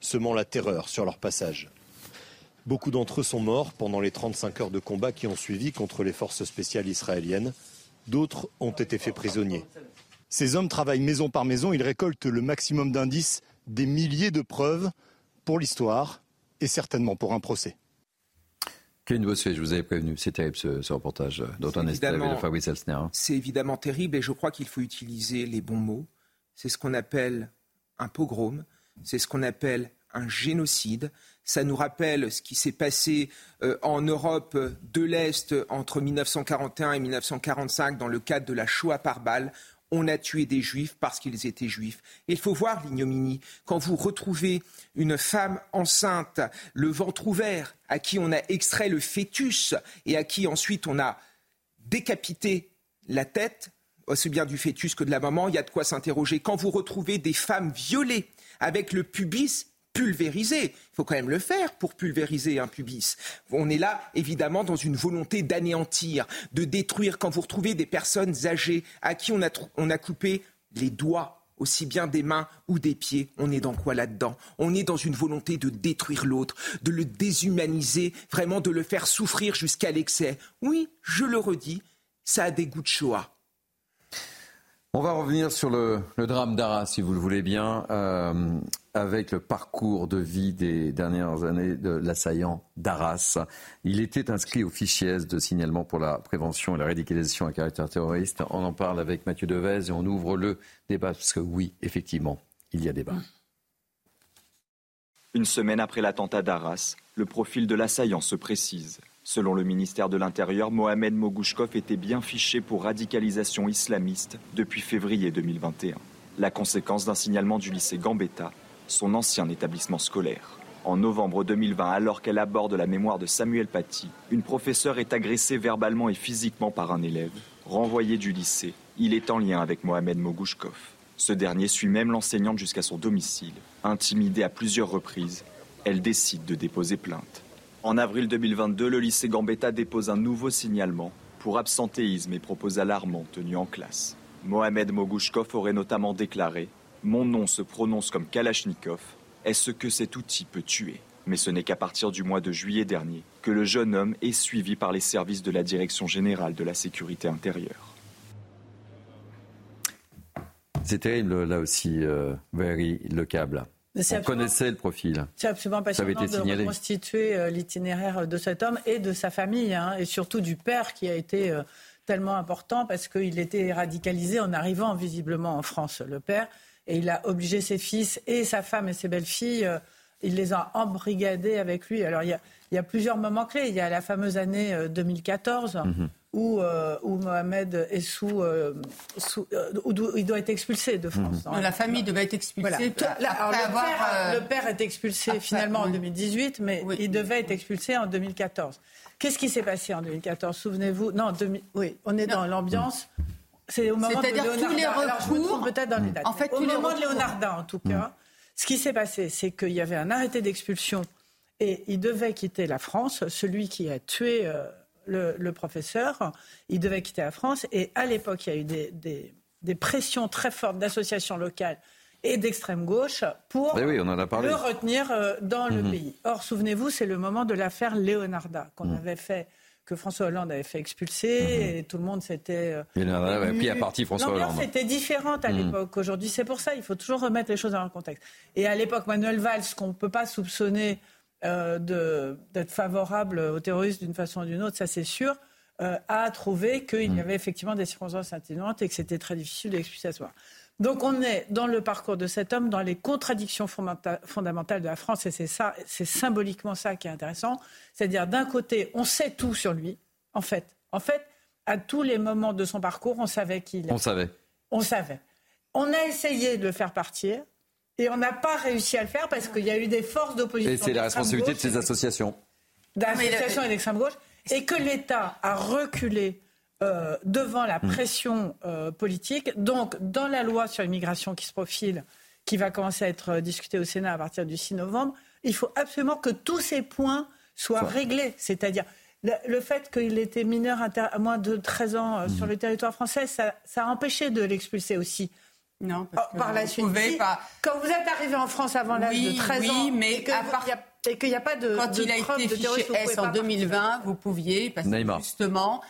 [SPEAKER 26] semant la terreur sur leur passage. Beaucoup d'entre eux sont morts pendant les 35 heures de combat qui ont suivi contre les forces spéciales israéliennes. D'autres ont été faits prisonniers. Ces hommes travaillent maison par maison, ils récoltent le maximum d'indices, des milliers de preuves pour l'histoire et certainement pour un procès.
[SPEAKER 1] Kevin Bossuet, je vous avais prévenu, c'est terrible ce, reportage d'Antoine Estève et de Fabrice Elsner. Hein.
[SPEAKER 16] C'est évidemment terrible et je crois qu'il faut utiliser les bons mots. C'est ce qu'on appelle un pogrom, c'est ce qu'on appelle un génocide. Ça nous rappelle ce qui s'est passé euh, en Europe de l'Est entre 1941 et 1945 dans le cadre de la Shoah par balle on a tué des juifs parce qu'ils étaient juifs. il faut voir l'ignominie. Quand vous retrouvez une femme enceinte, le ventre ouvert, à qui on a extrait le fœtus et à qui ensuite on a décapité la tête, aussi bien du fœtus que de la maman, il y a de quoi s'interroger. Quand vous retrouvez des femmes violées avec le pubis pulvériser. Il faut quand même le faire pour pulvériser un pubis. On est là, évidemment, dans une volonté d'anéantir, de détruire. Quand vous retrouvez des personnes âgées à qui on a, on a coupé les doigts, aussi bien des mains ou des pieds, on est dans quoi là-dedans? On est dans une volonté de détruire l'autre, de le déshumaniser, vraiment de le faire souffrir jusqu'à l'excès. Oui, je le redis, ça a des goûts de Shoah.
[SPEAKER 1] On va revenir sur le, drame d'Arras, si vous le voulez bien, euh, avec le parcours de vie des dernières années de l'assaillant d'Arras. Il était inscrit au fichier de signalement pour la prévention et la radicalisation à caractère terroriste. On en parle avec Mathieu Devez et on ouvre le débat, parce que oui, effectivement, il y a débat.
[SPEAKER 29] Une semaine après l'attentat d'Arras, le profil de l'assaillant se précise. Selon le ministère de l'Intérieur, Mohamed Mogouchkov était bien fiché pour radicalisation islamiste depuis février 2021. La conséquence d'un signalement du lycée Gambetta, son ancien établissement scolaire. En novembre 2020, alors qu'elle aborde la mémoire de Samuel Paty, une professeure est agressée verbalement et physiquement par un élève. Renvoyé du lycée, il est en lien avec Mohamed Mogouchkov. Ce dernier suit même l'enseignante jusqu'à son domicile. Intimidée à plusieurs reprises, elle décide de déposer plainte. En avril 2022, le lycée Gambetta dépose un nouveau signalement pour absentéisme et propos alarmants tenus en classe. Mohamed Mogouchkov aurait notamment déclaré Mon nom se prononce comme Kalachnikov. Est-ce que cet outil peut tuer? Mais ce n'est qu'à partir du mois de juillet dernier que le jeune homme est suivi par les services de la Direction générale de la sécurité intérieure.
[SPEAKER 1] C'est terrible là aussi, euh, le câble. On connaissait le profil.
[SPEAKER 14] C'est absolument passionnant de reconstituer euh, l'itinéraire de cet homme et de sa famille, hein, et surtout du père qui a été euh, tellement important parce qu'il était radicalisé en arrivant visiblement en France, le père, et il a obligé ses fils et sa femme et ses belles-filles, euh, il les a embrigadés avec lui. Alors il y a, plusieurs moments clés. Il y a la fameuse année 2014 où, euh, où Mohamed est sous, euh, sous euh, où il doit être expulsé de France.
[SPEAKER 13] Mhm. La famille devait être expulsée.
[SPEAKER 14] le, père, est expulsé finalement en 2018, mais il devait être expulsé en 2014. Qu'est-ce qui s'est passé en 2014 Souvenez-vous Non, oui, on est dans l'ambiance. C'est au moment de Léonardin. Tous les Alors, je me trompe peut-être dans les dates. En fait, au moment de Léonardin, en tout cas, ce qui s'est passé, c'est qu'il y avait un arrêté d'expulsion et il devait quitter la France. Celui qui a tué le, professeur. Il devait quitter la France. Et à l'époque, il y a eu des, pressions très fortes d'associations locales et d'extrême gauche pour
[SPEAKER 1] le
[SPEAKER 14] retenir euh, dans le mhm. pays. Or, souvenez-vous, c'est le moment de l'affaire Leonarda qu'on mhm. avait fait que François Hollande avait fait expulser mhm. et tout le monde s'était.
[SPEAKER 1] Euh, et puis à partie François Hollande.
[SPEAKER 14] L'ambiance différente à l'époque. Aujourd'hui, c'est pour ça, il faut toujours remettre les choses dans leur contexte. Et à l'époque, Manuel Valls, qu'on ne peut pas soupçonner euh, d'être favorable aux terroristes d'une façon ou d'une autre, ça c'est sûr, euh, a trouvé qu'il y mm. avait effectivement des circonstances atténuantes et que c'était très difficile d'expliquer à. Donc on est dans le parcours de cet homme, dans les contradictions fondamentales de la France, et c'est ça, c'est symboliquement ça qui est intéressant. C'est-à-dire d'un côté, on sait tout sur lui, en fait. En fait, à tous les moments de son parcours, on savait qu'il.
[SPEAKER 1] On savait.
[SPEAKER 14] On savait. On a essayé de le faire partir, Et on n'a pas réussi à le faire parce qu'il y a eu des forces d'opposition.
[SPEAKER 1] Et c'est la responsabilité de ces associations.
[SPEAKER 14] D'associations et d'extrême gauche. Et que l'État a reculé euh, devant la hmm. pression euh, politique. Donc, dans la loi sur l'immigration qui se profile, qui va commencer à être discutée au Sénat à partir du 6 novembre, il faut absolument que tous ces points soient réglés. C'est-à-dire, le, fait qu'il était mineur à moins de 13 ans euh, sur hmm. le territoire français, ça, a empêché de l'expulser aussi.
[SPEAKER 13] Non, parce
[SPEAKER 14] oh, par la suite. Quand vous êtes arrivé en France avant l'âge de 13 ans,
[SPEAKER 13] mais
[SPEAKER 14] et qu'il n'y a, pas de
[SPEAKER 13] quand il a été fiché S en 2020, vous pouviez parce que justement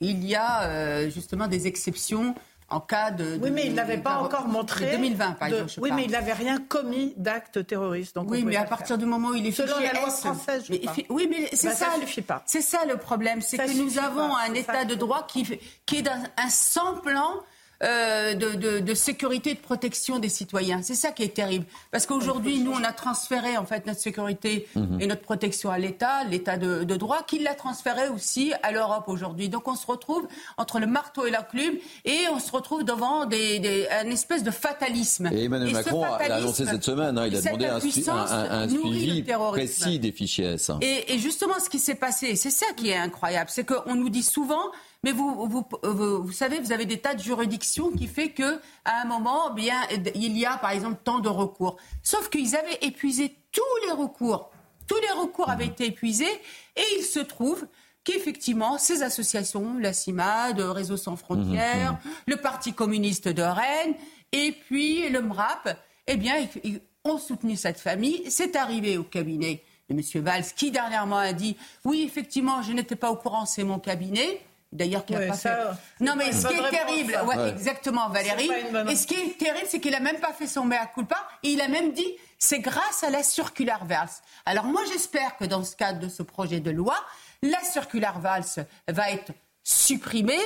[SPEAKER 13] il y a euh, justement des exceptions en cas de.
[SPEAKER 14] oui, mais il n'avait pas encore montré.
[SPEAKER 13] 2020, par exemple.
[SPEAKER 14] oui, mais il n'avait rien commis d'acte terroriste. Donc
[SPEAKER 13] oui, mais à partir du moment où il est
[SPEAKER 14] Selon
[SPEAKER 13] fiché
[SPEAKER 14] la loi française, je
[SPEAKER 13] Oui, mais c'est
[SPEAKER 14] bah,
[SPEAKER 13] ça.
[SPEAKER 14] Ça suffit pas.
[SPEAKER 13] C'est ça le problème, c'est que nous avons un état de droit qui, qui est dans un sans plan euh, de, de, sécurité et de protection des citoyens. C'est ça qui est terrible. Parce qu'aujourd'hui, nous, on a transféré en fait notre sécurité mhm. et notre protection à l'État, l'État de, droit, qui l'a transféré aussi à l'Europe aujourd'hui. Donc on se retrouve entre le marteau et la plume et on se retrouve devant des, des, un espèce de fatalisme.
[SPEAKER 1] Et Emmanuel Macron a annoncé cette semaine, hein, il a demandé un, un, suivi précis des fichiers S.
[SPEAKER 13] Et, et justement, ce qui s'est passé, c'est ça qui est incroyable, c'est qu'on nous dit souvent mais vous, vous, vous, savez, vous avez des tas de juridictions qui fait que à un moment, bien, il y a par exemple tant de recours. Sauf qu'ils avaient épuisé tous les recours. Tous les recours avaient été épuisés et il se trouve qu'effectivement, ces associations, la CIMAD, Réseau sans frontières, mmh, mmh. le Parti communiste de Rennes et puis le MRAP, eh bien, ils ont soutenu cette famille. C'est arrivé au cabinet de M. Valls, qui dernièrement a dit Oui, effectivement, je n'étais pas au courant, c'est mon cabinet. D'ailleurs, qui a pas fait. Non, mais ce qui est terrible, ouais, exactement, Valérie. Et ce qui est terrible, c'est qu'il a même pas fait son mea culpa. Et il a même dit, c'est grâce à la circulaire Valls. Alors moi, j'espère que dans ce cadre de ce projet de loi, la circulaire Valls va être supprimée,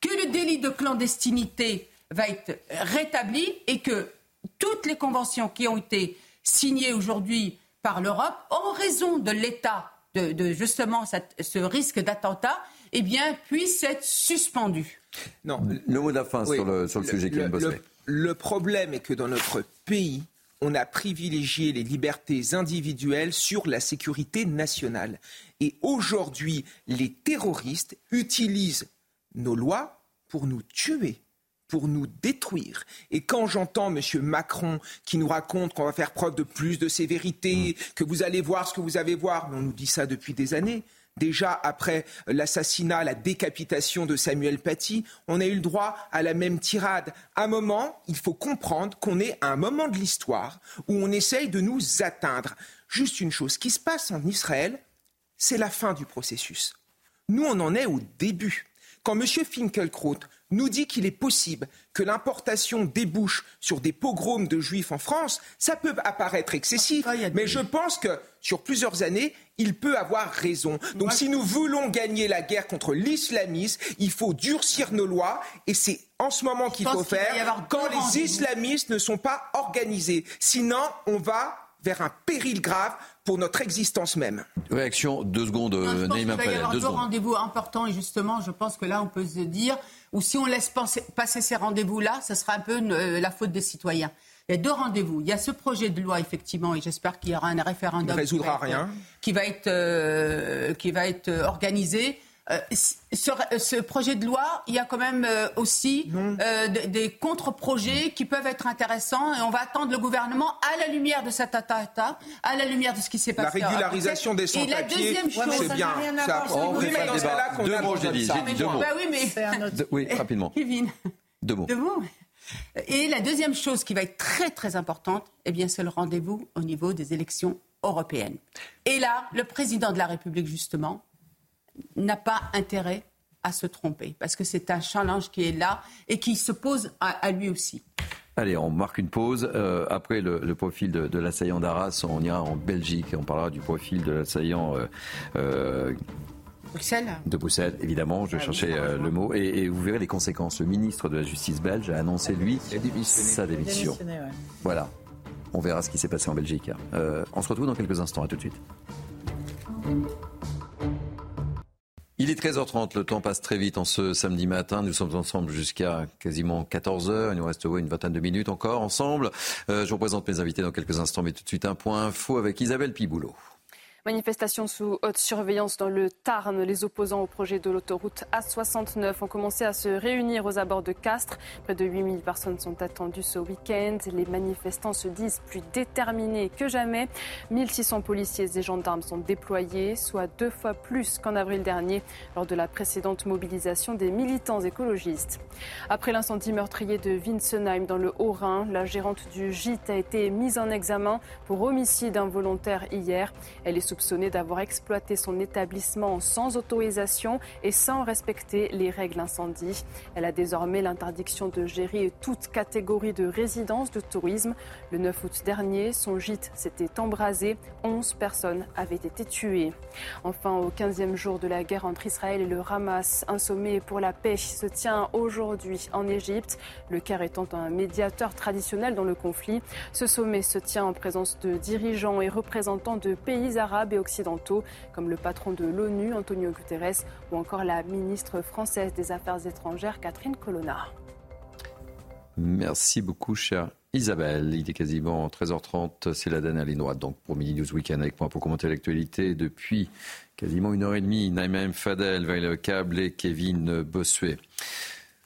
[SPEAKER 13] que le délit de clandestinité va être rétabli et que toutes les conventions qui ont été signées aujourd'hui par l'Europe, en raison de l'état de, justement ce risque d'attentat, eh bien, puisse être suspendu.
[SPEAKER 1] Non. Le mot de la fin sur le, sur le, sujet,
[SPEAKER 16] le, le, le problème est que dans notre pays, on a privilégié les libertés individuelles sur la sécurité nationale. Et aujourd'hui, les terroristes utilisent nos lois pour nous tuer pour nous détruire. Et quand j'entends M. Macron qui nous raconte qu'on va faire preuve de plus de sévérité, mm. que vous allez voir ce que vous avez voir, mais on nous dit ça depuis des années, Déjà, après l'assassinat, la décapitation de Samuel Paty, on a eu le droit à la même tirade. À un moment, il faut comprendre qu'on est à un moment de l'histoire où on essaye de nous atteindre. Juste une chose, qui se passe en Israël, c'est la fin du processus. Nous, on en est au début. Quand M. Finkelkraut nous dit qu'il est possible que l'importation débouche sur des pogroms de juifs en France, ça peut apparaître excessif, mais je pense que sur plusieurs années, il peut avoir raison. Donc si nous voulons gagner la guerre contre l'islamisme, il faut durcir nos lois et c'est en ce moment qu'il faut faire quand les islamistes ne sont pas organisés. Sinon, on va vers un péril grave pour notre existence même.
[SPEAKER 1] Réaction, deux secondes, non,
[SPEAKER 13] je pense Il va y avoir deux, rendez-vous importants et justement, je pense que là, on peut se dire, ou si on laisse passer ces rendez-vous-là, ce sera un peu euh, la faute des citoyens. Il y a deux rendez-vous. Il y a ce projet de loi, effectivement, et j'espère qu'il y aura un référendum.
[SPEAKER 16] Il ne résoudra rien.
[SPEAKER 13] Qui va être, euh, qui va être organisé. Euh, ce, projet de loi, il y a quand même euh, aussi euh, des, contre-projets qui peuvent être intéressants et on va attendre le gouvernement à la lumière de cet attentat, à la lumière de ce qui s'est passé.
[SPEAKER 16] La régularisation des sans-papiers, c'est bien.
[SPEAKER 1] Ça, oui, mais dans ce cas-là, qu'on a deux Deux mots.
[SPEAKER 13] Bah oui, mais...
[SPEAKER 1] oui, [LAUGHS] rapidement.
[SPEAKER 13] Kevin.
[SPEAKER 1] Deux mots.
[SPEAKER 13] Deux mots. Et la deuxième chose qui va être très très importante, eh bien, c'est le rendez-vous au niveau des élections européennes. Et là, le président de la République, justement, n'a pas intérêt à se tromper, parce que c'est un challenge qui est là et qui se pose à, lui aussi.
[SPEAKER 1] Allez, on marque une pause. Euh, après le, profil de, l'assaillant d'Arras, on ira en Belgique et on parlera du profil de l'assaillant. Euh, euh,
[SPEAKER 13] Bruxelles
[SPEAKER 1] De Bruxelles, évidemment, je ah cherchais le mot. Et, vous verrez les conséquences. Le ministre de la Justice belge a annoncé, lui, sa démission. Voilà. On verra ce qui s'est passé en Belgique. on se retrouve dans quelques instants. À tout de suite. Il est 13h30, le temps passe très vite en ce samedi matin. Nous sommes ensemble jusqu'à quasiment 14h. Il nous reste une vingtaine de minutes encore ensemble. Euh, je vous présente mes invités dans quelques instants, mais tout de suite un point info avec Isabelle Piboulot.
[SPEAKER 2] Manifestation sous haute surveillance dans le Tarn. Les opposants au projet de l'autoroute A69 ont commencé à se réunir aux abords de Castres. Près de 8000 personnes sont attendues ce week-end. Les manifestants se disent plus déterminés que jamais. 1600 policiers et gendarmes sont déployés, soit deux fois plus qu'en avril dernier, lors de la précédente mobilisation des militants écologistes. Après l'incendie meurtrier de Winsenheim dans le Haut-Rhin, la gérante du gîte a été mise en examen pour homicide involontaire hier. Elle est soupçonnée d'avoir exploité son établissement sans autorisation et sans respecter les règles incendie. Elle a désormais l'interdiction de gérer toute catégorie de résidence de tourisme. Le 9 août dernier, son gîte s'était embrasé. 11 personnes avaient été tuées. Enfin, au 15e jour de la guerre entre Israël et le Hamas, un sommet pour la paix se tient aujourd'hui en Égypte, le Caire étant un médiateur traditionnel dans le conflit. Ce sommet se tient en présence de dirigeants et représentants de pays arabes et occidentaux, comme le patron de l'ONU, Antonio Guterres, ou encore la ministre française des Affaires étrangères, Catherine Colonna.
[SPEAKER 1] Merci beaucoup, chère Isabelle. Il est quasiment 13h30, c'est la dernière ligne droite donc pour Mini News Weekend avec moi pour commenter l'actualité depuis quasiment une heure et demie. Naïma Fadel, le Câble et Kevin Bossuet.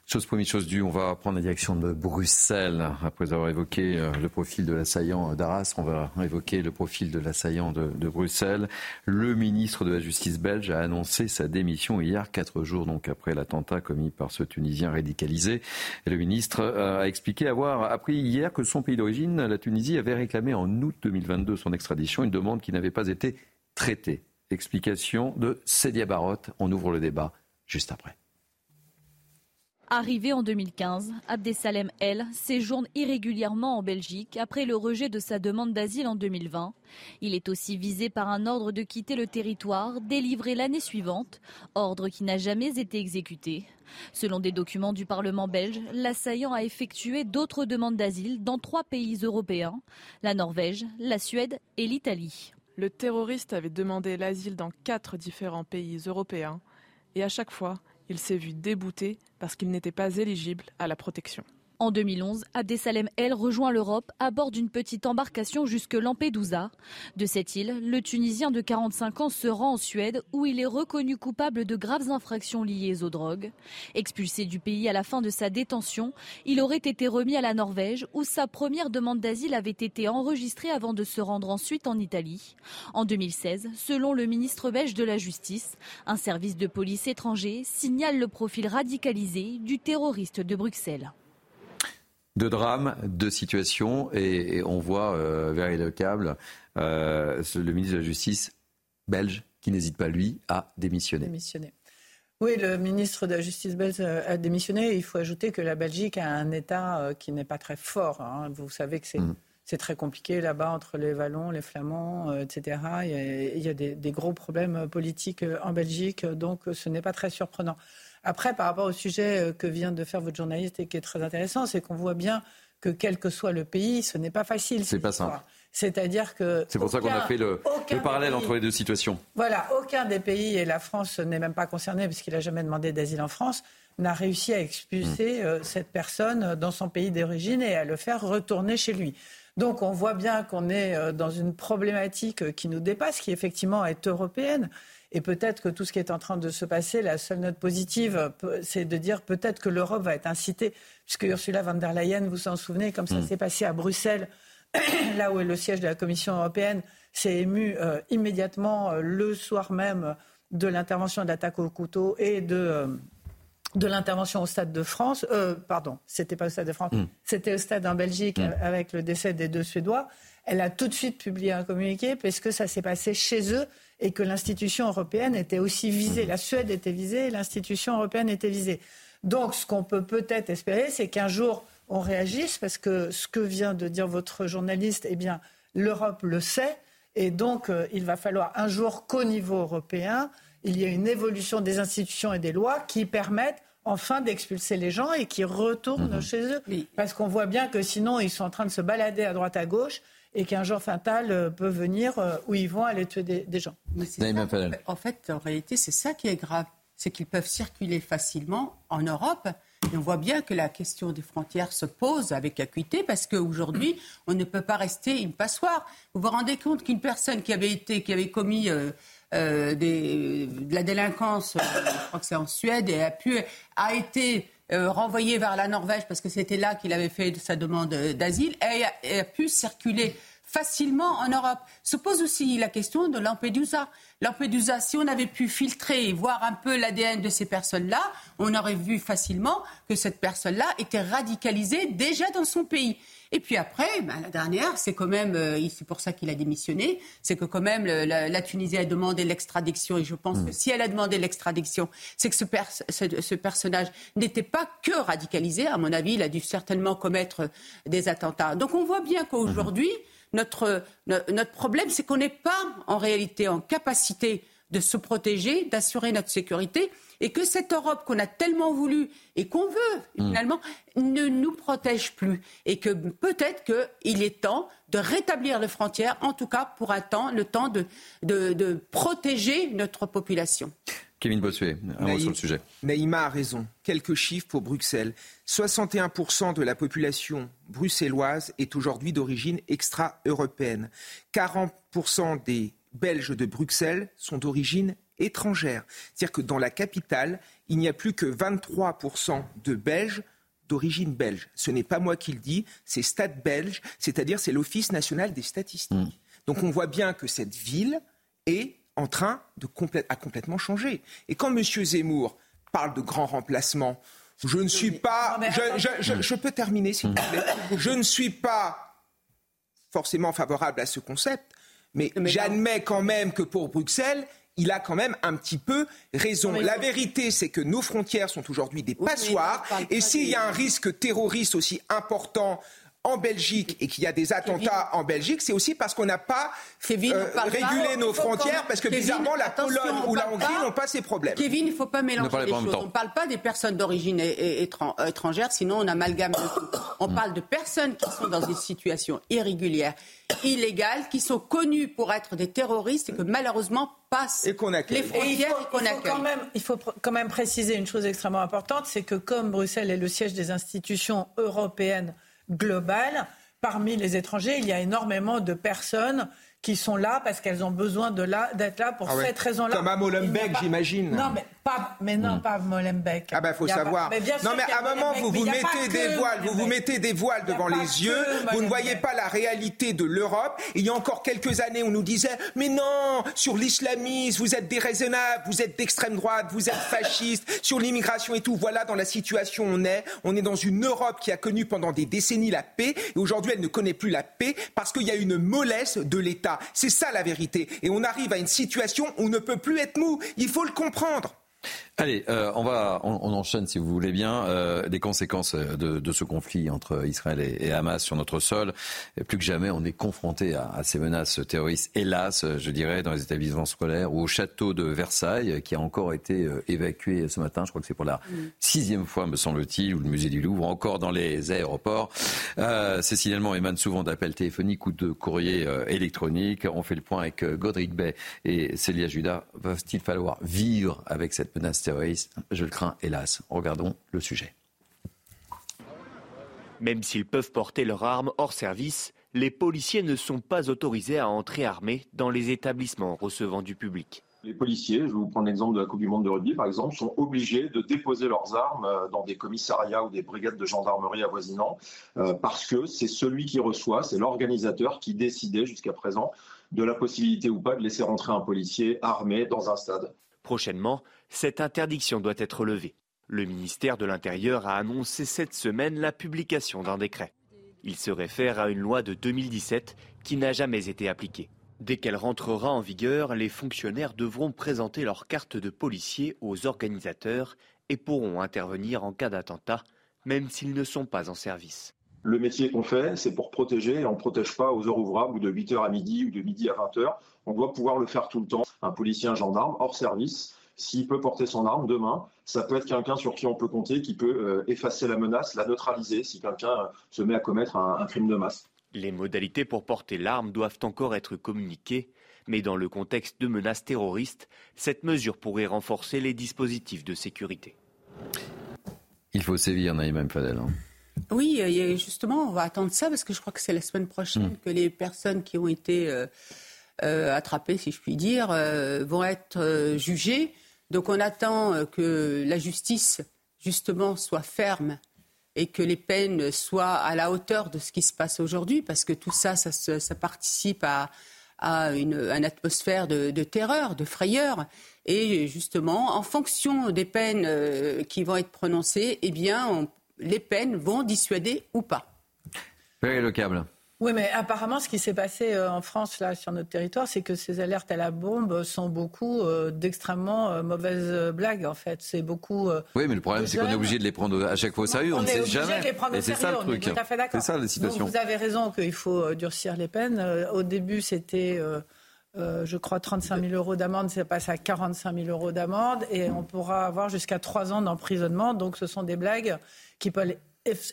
[SPEAKER 1] Chose première, chose due, on va prendre la direction de Bruxelles. Après avoir évoqué euh, le profil de l'assaillant d'Arras, on va évoquer le profil de l'assaillant de, Bruxelles. Le ministre de la Justice belge a annoncé sa démission hier, quatre jours donc après l'attentat commis par ce Tunisien radicalisé. Le ministre euh, a expliqué avoir appris hier que son pays d'origine, la Tunisie, avait réclamé en août 2022 son extradition, une demande qui n'avait pas été traitée. Explication de Cédia Barotte. On ouvre le débat juste après.
[SPEAKER 30] Arrivé en 2015, Abdesalem El séjourne irrégulièrement en Belgique après le rejet de sa demande d'asile en 2020. Il est aussi visé par un ordre de quitter le territoire délivré l'année suivante, ordre qui n'a jamais été exécuté. Selon des documents du Parlement belge, l'assaillant a effectué d'autres demandes d'asile dans trois pays européens, la Norvège, la Suède et l'Italie.
[SPEAKER 9] Le terroriste avait demandé l'asile dans quatre différents pays européens et à chaque fois, il s'est vu débouté parce qu'il n'était pas éligible à la protection.
[SPEAKER 30] En 2011, Abdesalem El rejoint l'Europe à bord d'une petite embarcation jusque Lampedusa. De cette île, le Tunisien de 45 ans se rend en Suède où il est reconnu coupable de graves infractions liées aux drogues. Expulsé du pays à la fin de sa détention, il aurait été remis à la Norvège où sa première demande d'asile avait été enregistrée avant de se rendre ensuite en Italie. En 2016, selon le ministre belge de la Justice, un service de police étranger signale le profil radicalisé du terroriste de Bruxelles.
[SPEAKER 1] Deux drames, deux situations, et, on voit euh, vers le câble euh, le ministre de la Justice belge qui n'hésite pas, lui, à démissionner.
[SPEAKER 14] démissionner. Oui, le ministre de la Justice belge a démissionné. Il faut ajouter que la Belgique a un État euh, qui n'est pas très fort. Hein. Vous savez que c'est mm. très compliqué là-bas entre les Wallons, les Flamands, etc. Il y a, des, des, gros problèmes politiques en Belgique, donc ce n'est pas très surprenant. Après, par rapport au sujet euh, que vient de faire votre journaliste et qui est très intéressant, c'est qu'on voit bien que quel que soit le pays, ce n'est pas facile.
[SPEAKER 1] C'est pas simple.
[SPEAKER 14] C'est-à-dire que.
[SPEAKER 1] C'est pour ça qu'on a fait le, parallèle entre les deux situations.
[SPEAKER 14] Voilà, aucun des pays, et la France n'est même pas concernée puisqu'il n'a jamais demandé d'asile en France, n'a réussi à expulser hmm. euh, cette personne dans son pays d'origine et à le faire retourner chez lui. Donc on voit bien qu'on est euh, dans une problématique qui nous dépasse, qui effectivement est européenne. Et peut-être que tout ce qui est en train de se passer, la seule note positive, c'est de dire peut-être que l'Europe va être incitée, puisque Ursula von der Leyen, vous en souvenez, comme ça mm. s'est passé à Bruxelles, [CLEARS THROAT] là où est le siège de la Commission européenne, s'est ému euh, immédiatement euh, le soir même de l'intervention de l'attaque au couteau et de, euh, de l'intervention au Stade de France. pardon, c'était pas au Stade de France, mm. c'était au Stade en Belgique mm. avec le décès des deux Suédois. Elle a tout de suite publié un communiqué parce que ça s'est passé chez eux et que l'institution européenne était aussi visée. La Suède était visée et l'institution européenne était visée. Donc, ce qu'on peut peut-être espérer, c'est qu'un jour, on réagisse, parce que ce que vient de dire votre journaliste, eh bien, l'Europe le sait, et donc, euh, il va falloir un jour qu'au niveau européen, il y ait une évolution des institutions et des lois qui permettent enfin d'expulser les gens et qui retournent mhm. chez eux. Parce qu'on voit bien que sinon, ils sont en train de se balader à droite à gauche et qu'un jour fatal euh, peut venir euh, où ils vont aller tuer des, gens.
[SPEAKER 13] en fait, en réalité, c'est ça qui est grave. c'est qu'ils peuvent circuler facilement en Europe. Et on voit bien que la question des frontières se pose avec acuité parce qu'aujourd'hui, on ne peut pas rester une passoire. Vous vous rendez compte qu'une personne qui avait été, qui avait commis euh, euh, des, de la délinquance, euh, je crois que c'est en Suède, et a pu, a été renvoyée vers la Norvège parce que c'était là qu'il avait fait sa demande d'asile. Et a pu circuler facilement en Europe. Se pose aussi la question de Lampedusa. Lampedusa, si on avait pu filtrer et voir un peu l'ADN de ces personnes-là, on aurait vu facilement que cette personne-là était radicalisée déjà dans son pays. Et puis après, ben, la dernière, c'est quand même, euh, c'est pour ça qu'il a démissionné, c'est que quand même la, Tunisie a demandé l'extradiction. Et je pense que hmm. si elle a demandé l'extradiction, c'est que ce, ce personnage n'était pas que radicalisé. À mon avis, il a dû certainement commettre des attentats. Donc on voit bien qu'aujourd'hui, notre, notre problème, c'est qu'on n'est pas en réalité en capacité de se protéger, d'assurer notre sécurité, et que cette Europe qu'on a tellement voulu et qu'on veut mm. finalement ne nous protège plus, et que peut-être qu'il est temps de rétablir les frontières, en tout cas pour un temps, le temps de, de protéger notre population.
[SPEAKER 1] Kevin Bossuet, un mot sur le sujet.
[SPEAKER 16] Naïma a raison. Quelques chiffres pour Bruxelles. 61% de la population bruxelloise est aujourd'hui d'origine extra-européenne. 40% des Belges de Bruxelles sont d'origine étrangère. C'est-à-dire que dans la capitale, il n'y a plus que 23% de Belges d'origine belge. Ce n'est pas moi qui le dis, c'est Stat Belge, c'est-à-dire c'est l'Office national des statistiques. Hmm. Donc on voit bien que cette ville est en train de complètement changer. Et quand M. Zemmour parle de grand remplacement, je ne suis pas. Je, peux terminer, s'il vous plaît. [LAUGHS] Je ne suis pas forcément favorable à ce concept, mais, j'admets quand même que pour Bruxelles, il a quand même un petit peu raison. La vérité, c'est que nos frontières sont aujourd'hui des passoires. et s'il y a un risque terroriste aussi important en Belgique et qu'il y a des attentats en Belgique, c'est aussi parce qu'on n'a pas euh, régulé nos frontières, parce que bizarrement, la Pologne ou la Hongrie n'ont pas ces problèmes.
[SPEAKER 13] Kevin, il ne faut pas mélanger les choses. On ne parle pas des personnes d'origine étrangère, sinon on amalgame le tout. On mm. parle de personnes qui sont dans des situations irrégulières, illégales, qui sont connues pour être des terroristes et que malheureusement passent les frontières et qu'on accueille.
[SPEAKER 14] il faut quand même préciser une chose extrêmement importante, c'est que comme Bruxelles est le siège des institutions européennes, globale. Parmi les étrangers, il y a énormément de personnes qui sont là parce qu'elles ont besoin de là, d'être là pour ah cette raison-là.
[SPEAKER 16] Comme à Molenbeek, j'imagine.
[SPEAKER 14] Non, mais pas, mais non, hmm. pas Molenbeek.
[SPEAKER 16] Ah ben, faut savoir. non, mais à un moment, vous vous mettez des voiles, vous vous mettez des voiles devant les yeux. Vous ne voyez pas la réalité de l'Europe. Il y a encore quelques années, on nous disait, mais non, sur l'islamisme, vous êtes déraisonnable, vous êtes d'extrême droite, vous êtes fasciste, [LAUGHS] sur l'immigration et tout. Voilà dans la situation où on est. On est dans une Europe qui a connu pendant des décennies la paix et aujourd'hui, elle ne connaît plus la paix parce qu'il y a une mollesse de l'État. C'est ça la vérité. Et on arrive à une situation où on ne peut plus être mou. Il faut le comprendre.
[SPEAKER 1] Allez, euh, on va, on, enchaîne si vous voulez bien euh, les conséquences de, ce conflit entre Israël et, Hamas sur notre sol. Et plus que jamais, on est confronté à, ces menaces terroristes. Hélas, je dirais, dans les établissements scolaires ou au château de Versailles, qui a encore été euh, évacué ce matin. Je crois que c'est pour la sixième fois, me semble-t-il, ou le musée du Louvre, encore dans les aéroports. Euh, ces signalements émanent souvent d'appels téléphoniques ou de courriers euh, électroniques. On fait le point avec Godric Bay et Célia Judas. Va-t-il falloir vivre avec cette Je le crains, hélas. Regardons le sujet.
[SPEAKER 31] Même s'ils peuvent porter leurs armes hors service, les policiers ne sont pas autorisés à entrer armés dans les établissements recevant du public.
[SPEAKER 32] Les policiers, je vais vous prendre l'exemple de la Coupe du Monde de rugby par exemple, sont obligés de déposer leurs armes euh, dans des commissariats ou des brigades de gendarmerie avoisinants euh, parce que c'est celui qui reçoit, c'est l'organisateur qui décidait jusqu'à présent de la possibilité ou pas de laisser rentrer un policier armé dans un stade.
[SPEAKER 31] Prochainement, cette interdiction doit être levée. Le ministère de l'Intérieur a annoncé cette semaine la publication d'un décret. Il se réfère à une loi de 2017 qui n'a jamais été appliquée. Dès qu'elle rentrera en vigueur, les fonctionnaires devront présenter leur carte de policier aux organisateurs et pourront intervenir en cas d'attentat, même s'ils ne sont pas en service.
[SPEAKER 32] Le métier qu'on fait, c'est pour protéger et on ne protège pas aux heures ouvrables ou de 8h à midi ou de midi à 20h. On doit pouvoir le faire tout le temps. Un policier, un gendarme, hors service, s'il peut porter son arme demain, ça peut être quelqu'un sur qui on peut compter, qui peut euh, effacer la menace, la neutraliser si quelqu'un euh, se met à commettre un, crime de masse.
[SPEAKER 31] Les modalités pour porter l'arme doivent encore être communiquées, Mais dans le contexte de menaces terroristes, cette mesure pourrait renforcer les dispositifs de sécurité.
[SPEAKER 1] Il faut sévir, Naïm Fadel. Hein.
[SPEAKER 13] Oui, justement, on va attendre ça parce que je crois que c'est la semaine prochaine hmm. que les personnes qui ont été euh, euh, attrapées, si je puis dire, euh, vont être jugées. Donc on attend que la justice, justement, soit ferme et que les peines soient à la hauteur de ce qui se passe aujourd'hui, parce que tout ça, ça, participe à, une, atmosphère de, terreur, de frayeur. Et justement, en fonction des peines euh, qui vont être prononcées, eh bien, les peines vont dissuader ou pas.
[SPEAKER 1] Oui, le câble.
[SPEAKER 14] Oui, mais apparemment, ce qui s'est passé euh, en France, là, sur notre territoire, c'est que ces alertes à la bombe sont beaucoup euh, d'extrêmement euh, mauvaises blagues, en fait. C'est beaucoup.
[SPEAKER 1] oui, mais le problème, c'est qu'on est obligé de les prendre à chaque fois au sérieux. On, ne sait jamais.
[SPEAKER 14] De les prendre
[SPEAKER 1] Et c'est ça le truc. C'est ça la situation.
[SPEAKER 14] vous avez raison qu'il faut durcir les peines. Au début, c'était. je crois 35 000 euros d'amende, ça passe à 45 000 euros d'amende et on pourra avoir jusqu'à 3 ans d'emprisonnement. Donc ce sont des blagues qui peuvent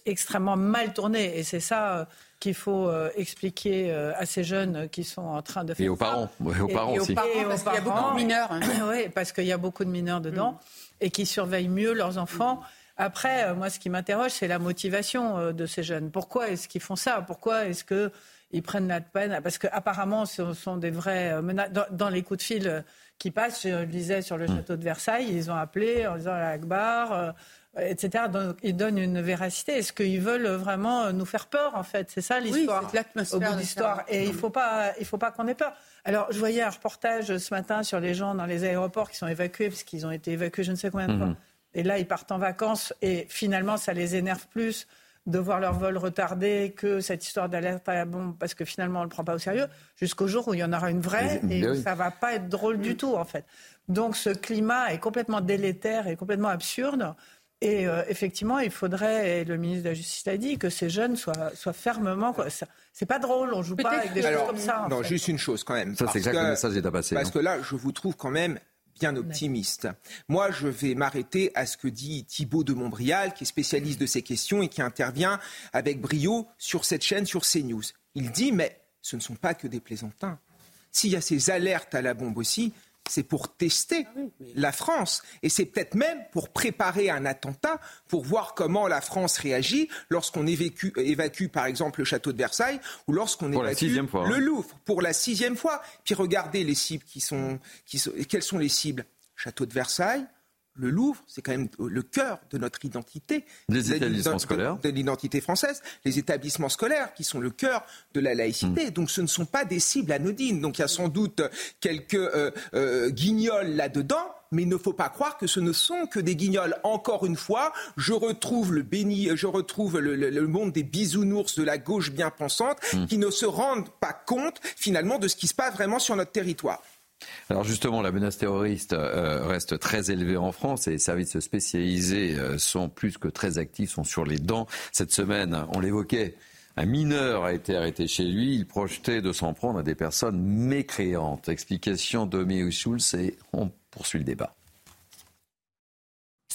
[SPEAKER 14] extrêmement mal tourner et c'est ça qu'il faut euh, expliquer euh, à ces jeunes qui sont en train de faire
[SPEAKER 1] et aux parents, aux parents aussi.
[SPEAKER 13] parce qu'il y a beaucoup de mineurs. [COUGHS]
[SPEAKER 14] oui, parce qu'il y a beaucoup de mineurs dedans mm. et qui surveillent mieux leurs enfants. Après, euh, moi, ce qui m'interroge, c'est la motivation de ces jeunes. Pourquoi est-ce qu'ils font ça? Pourquoi est-ce qu'ils prennent la peine? Parce qu'apparemment, ce sont des vrais menaces. Dans, les coups de fil qui passent, je le disais sur le mm. château de Versailles, ils ont appelé en disant à l'Akbar, etc. Donc, ils donnent une véracité. Est-ce qu'ils veulent vraiment nous faire peur, en fait? C'est ça l'histoire.
[SPEAKER 13] Oui, c'est l'atmosphère.
[SPEAKER 14] d'histoire. Et il ne faut pas, il faut pas qu'on ait peur. Alors, je voyais un reportage ce matin sur les gens dans les aéroports qui sont évacués, parce qu'ils ont été évacués je ne sais combien de fois. Mhm. Et là, ils partent en vacances et finalement, ça les énerve plus de voir leur vol retardé que cette histoire d'alerte à la bombe, parce que finalement, on ne le prend pas au sérieux, jusqu'au jour où il y en aura une vraie et où ça ne va pas être drôle du tout, en fait. Donc, ce climat est complètement délétère et complètement absurde. Et euh, effectivement, il faudrait, et le ministre de la Justice l'a dit, que ces jeunes soient, soient fermement. C'est pas drôle, on joue pas avec des choses comme ça.
[SPEAKER 16] non, juste une chose quand même.
[SPEAKER 1] Ça, c'est exactement le message à passer.
[SPEAKER 16] Parce que là, je vous trouve quand même bien optimiste. Moi, je vais m'arrêter à ce que dit Thibault de Montbrial, qui est spécialiste de ces questions et qui intervient avec brio sur cette chaîne, sur CNews. Il dit, mais ce ne sont pas que des plaisantins. S'il y a ces alertes à la bombe aussi, c'est pour tester ah la France. Et c'est peut-être même pour préparer un attentat, pour voir comment la France réagit lorsqu'on évacue, par exemple, le château de Versailles ou lorsqu'on évacue le Louvre pour la sixième fois. Puis regardez les cibles qui sont, qui sont. Quelles sont les cibles? Château de Versailles, le Louvre, c'est quand même le cœur de notre identité.
[SPEAKER 1] Les établissements scolaires.
[SPEAKER 16] De, l'identité française. Les établissements scolaires qui sont le cœur de la laïcité. Hmm. Donc ce ne sont pas des cibles anodines. Donc il y a sans doute quelques euh, euh, guignols là-dedans. Mais il ne faut pas croire que ce ne sont que des guignols. Encore une fois, je retrouve le béni, je retrouve le, monde des bisounours de la gauche bien pensante hmm. qui ne se rendent pas compte finalement de ce qui se passe vraiment sur notre territoire.
[SPEAKER 1] Alors justement, la menace terroriste euh, reste très élevée en France et les services spécialisés euh, sont plus que très actifs, sont sur les dents. Cette semaine, on l'évoquait, un mineur a été arrêté chez lui. Il projetait de s'en prendre à des personnes mécréantes. Explication de Schulz et on poursuit le débat.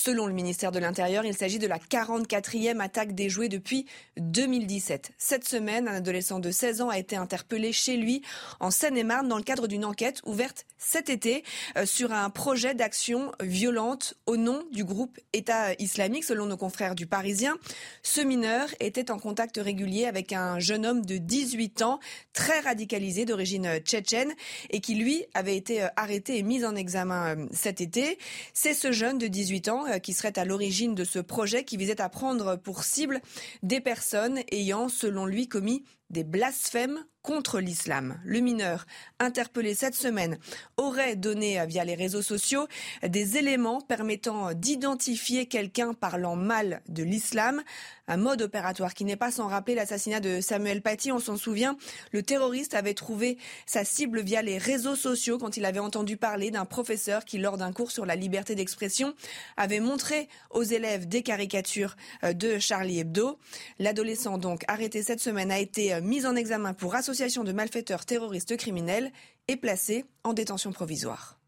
[SPEAKER 33] Selon le ministère de l'Intérieur, il s'agit de la 44e attaque déjouée depuis 2017. Cette semaine, un adolescent de 16 ans a été interpellé chez lui en Seine-et-Marne dans le cadre d'une enquête ouverte cet été euh, sur un projet d'action violente au nom du groupe État islamique. Selon nos confrères du Parisien, ce mineur était en contact régulier avec un jeune homme de 18 ans, très radicalisé d'origine tchétchène et qui, lui, avait été euh, arrêté et mis en examen euh, cet été. C'est ce jeune de 18 ans qui serait à l'origine de ce projet qui visait à prendre pour cible des personnes ayant, selon lui, commis des blasphèmes contre l'islam. Le mineur, interpellé cette semaine, aurait donné via les réseaux sociaux des éléments permettant d'identifier quelqu'un parlant mal de l'islam. Un mode opératoire qui n'est pas sans rappeler l'assassinat de Samuel Paty. On s'en souvient, le terroriste avait trouvé sa cible via les réseaux sociaux quand il avait entendu parler d'un professeur qui, lors d'un cours sur la liberté d'expression, avait montré aux élèves des caricatures euh, de Charlie Hebdo. L'adolescent, donc arrêté cette semaine, a été euh, mis en examen pour association de malfaiteurs terroristes criminels et placé en détention provisoire.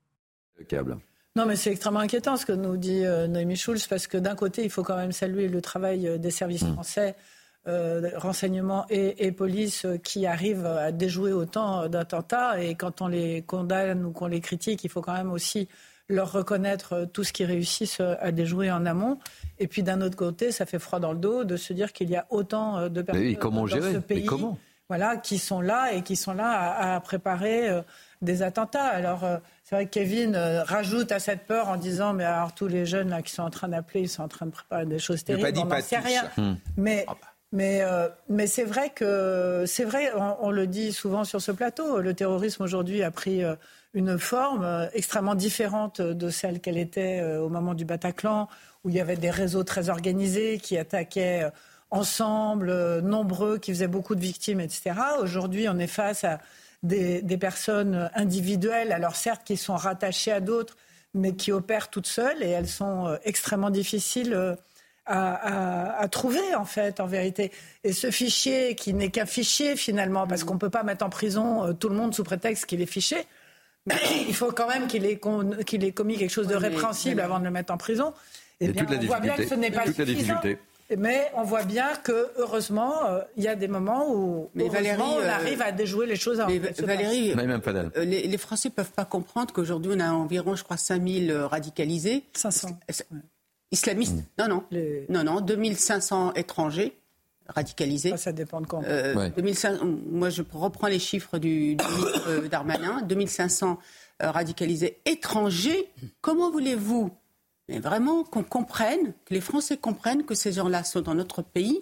[SPEAKER 1] Le câble.
[SPEAKER 14] Non, mais c'est extrêmement inquiétant ce que nous dit euh, Noémie Schulz, parce que d'un côté, il faut quand même saluer le travail euh, des services mmh. français euh, renseignements et, police qui arrivent à déjouer autant d'attentats. Et quand on les condamne ou qu'on les critique, il faut quand même aussi leur reconnaître tout ce qu'ils réussissent à déjouer en amont. Et puis d'un autre côté, ça fait froid dans le dos de se dire qu'il y a autant de personnes
[SPEAKER 1] comment
[SPEAKER 14] dans ce pays voilà, qui sont là et qui sont là à, préparer euh, des attentats. Alors, euh, c'est vrai que Kevin euh, rajoute à cette peur en disant Mais alors, tous les jeunes là, qui sont en train d'appeler, ils sont en train de préparer des choses terribles. On n'en sait rien. Hmm. Mais. Ah bah. Mais, mais c'est vrai que c'est vrai, on, le dit souvent sur ce plateau, le terrorisme aujourd'hui a pris une forme extrêmement différente de celle qu'elle était au moment du Bataclan, où il y avait des réseaux très organisés qui attaquaient ensemble, euh, nombreux, qui faisaient beaucoup de victimes, etc. Aujourd'hui, on est face à des, personnes individuelles, alors certes qui sont rattachées à d'autres, mais qui opèrent toutes seules et elles sont euh, extrêmement difficiles euh, à, trouver en fait, en vérité. Et ce fichier qui n'est qu'un fichier finalement, parce qu'on ne peut pas mettre en prison tout le monde sous prétexte qu'il est fiché, [COUGHS] il faut quand même qu'il ait, qu'il ait, commis quelque chose de répréhensible avant de le mettre en prison.
[SPEAKER 1] Et, eh bien, on voit bien que ce n'est pas suffisant.
[SPEAKER 14] Mais on voit bien que, heureusement, euh, il y a des moments où mais Valérie, on euh, arrive à déjouer les choses.
[SPEAKER 13] Mais Valérie,
[SPEAKER 1] euh,
[SPEAKER 13] les, les, Français ne peuvent pas comprendre qu'aujourd'hui, on a environ, je crois, 5000 radicalisés.
[SPEAKER 14] 500.
[SPEAKER 13] Islamistes? Mmh. Non, non. Non, non. 2500 étrangers radicalisés.
[SPEAKER 14] Ça, dépend de quand.
[SPEAKER 13] moi, je reprends les chiffres du, du [COUGHS] ministre Darmanin. 2500 radicalisés étrangers. Comment voulez-vous mais vraiment qu'on comprenne, que les Français comprennent que ces gens-là sont dans notre pays?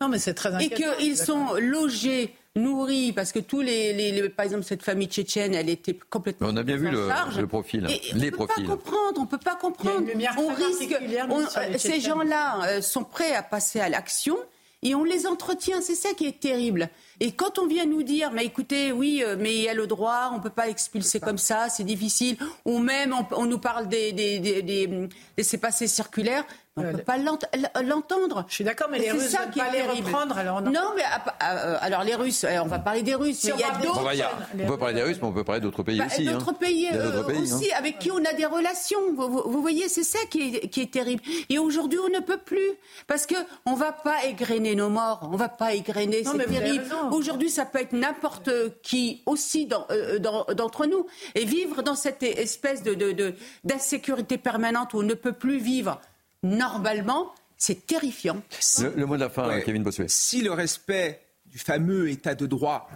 [SPEAKER 14] Non, mais c'est très inquiétant.
[SPEAKER 13] Et qu'ils sont logés, nourris, parce que tous les, par exemple, cette famille tchétchène, elle était complètement.
[SPEAKER 1] On a bien vu le, profil, les
[SPEAKER 13] on
[SPEAKER 1] profils.
[SPEAKER 13] Peut pas comprendre, on peut pas comprendre. on risque. ces gens-là euh, sont prêts à passer à l'action et on les entretient. C'est ça qui est terrible. Et quand on vient nous dire, mais écoutez, oui, euh, mais il y a le droit, on ne peut pas expulser comme ça, c'est difficile, ou même on, nous parle des, des, des, des, des passés circulaires, on ne peut pas l'entendre.
[SPEAKER 14] Je suis d'accord, mais les Russes ne veulent pas les reprendre. Alors
[SPEAKER 13] non, mais euh, alors les Russes, on va parler des Russes. il y a d'autres.
[SPEAKER 1] On peut parler des Russes, mais on peut parler d'autres pays bah, aussi.
[SPEAKER 13] D'autres hein. pays, euh, aussi, hein. avec qui on a des relations. Vous, voyez, c'est ça qui est, qui est, terrible. Et aujourd'hui, on ne peut plus. Parce qu'on ne va pas égrener nos morts. On ne va pas égrener. C'est terrible. Aujourd'hui, ça peut être n'importe qui aussi euh, d'entre nous. Et vivre dans cette espèce d'insécurité de, permanente où on ne peut plus vivre normalement, c'est terrifiant.
[SPEAKER 1] Le, mot de la fin, Kevin Bossuet.
[SPEAKER 16] Si le respect du fameux état de droit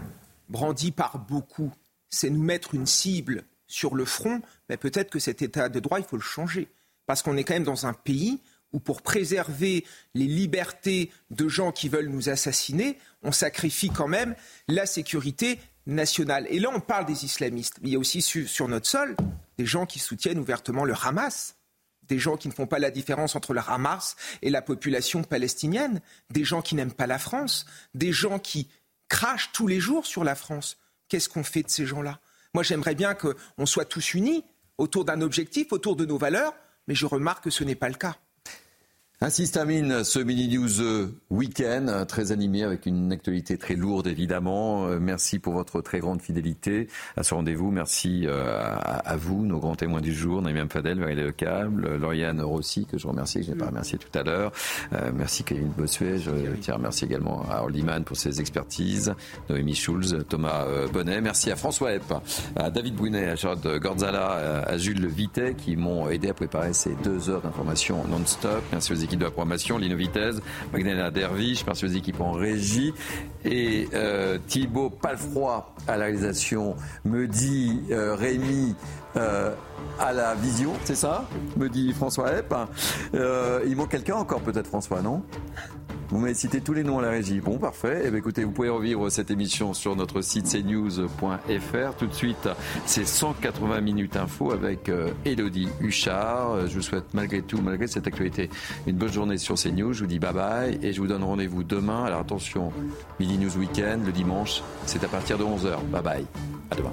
[SPEAKER 16] brandi par beaucoup, c'est nous mettre une cible sur le front, mais peut-être que cet état de droit, il faut le changer. Parce qu'on est quand même dans un pays où pour préserver les libertés de gens qui veulent nous assassiner, on sacrifie quand même la sécurité nationale. Et là, on parle des islamistes. Mais il y a aussi sur notre sol des gens qui soutiennent ouvertement le Hamas des gens qui ne font pas la différence entre le Hamas et la population palestinienne, des gens qui n'aiment pas la France, des gens qui crachent tous les jours sur la France. Qu'est-ce qu'on fait de ces gens-là? Moi, j'aimerais bien qu'on soit tous unis autour d'un objectif, autour de nos valeurs, mais je remarque que ce n'est pas le cas.
[SPEAKER 1] Ainsi se termine ce mini news euh, week-end, très animé avec une actualité très lourde évidemment. Euh, merci pour votre très grande fidélité à ce rendez-vous. Merci euh, à, vous, nos grands témoins du jour, Naïm Fadel, Valérie Lecable, Lauriane Rossi, que je remercie, que je n'ai pas mm. remercié tout à l'heure. merci Kevin Bossuet, je tiens à remercier également à Orliman pour ses expertises, Noémie Schulz, Thomas Bonnet. Merci à François Epp, à David Brunet, à Charles Gordzala, à Jules Vitet qui m'ont aidé à préparer ces deux heures d'information non-stop. Merci aux équipe de la programmation, Lino Vitesse, Magdalena Derviche, merci aux équipes en régie, et euh, Thibaut Palfroy à la réalisation, me dit euh, Rémi euh, à la vision, c'est ça? Me dit François Epp. il manque quelqu'un encore peut-être François, non? Vous m'avez cité tous les noms à la régie. Bon, parfait. Eh bien, écoutez, vous pouvez revivre cette émission sur notre site cnews.fr. Tout de suite, c'est 180 minutes info avec euh, Elodie Huchard. Je vous souhaite malgré tout, malgré cette actualité, une bonne journée sur CNews. Je vous dis bye bye et je vous donne rendez-vous demain. Alors attention, Midi News Weekend, le dimanche, c'est à partir de 11h. Bye bye. À demain.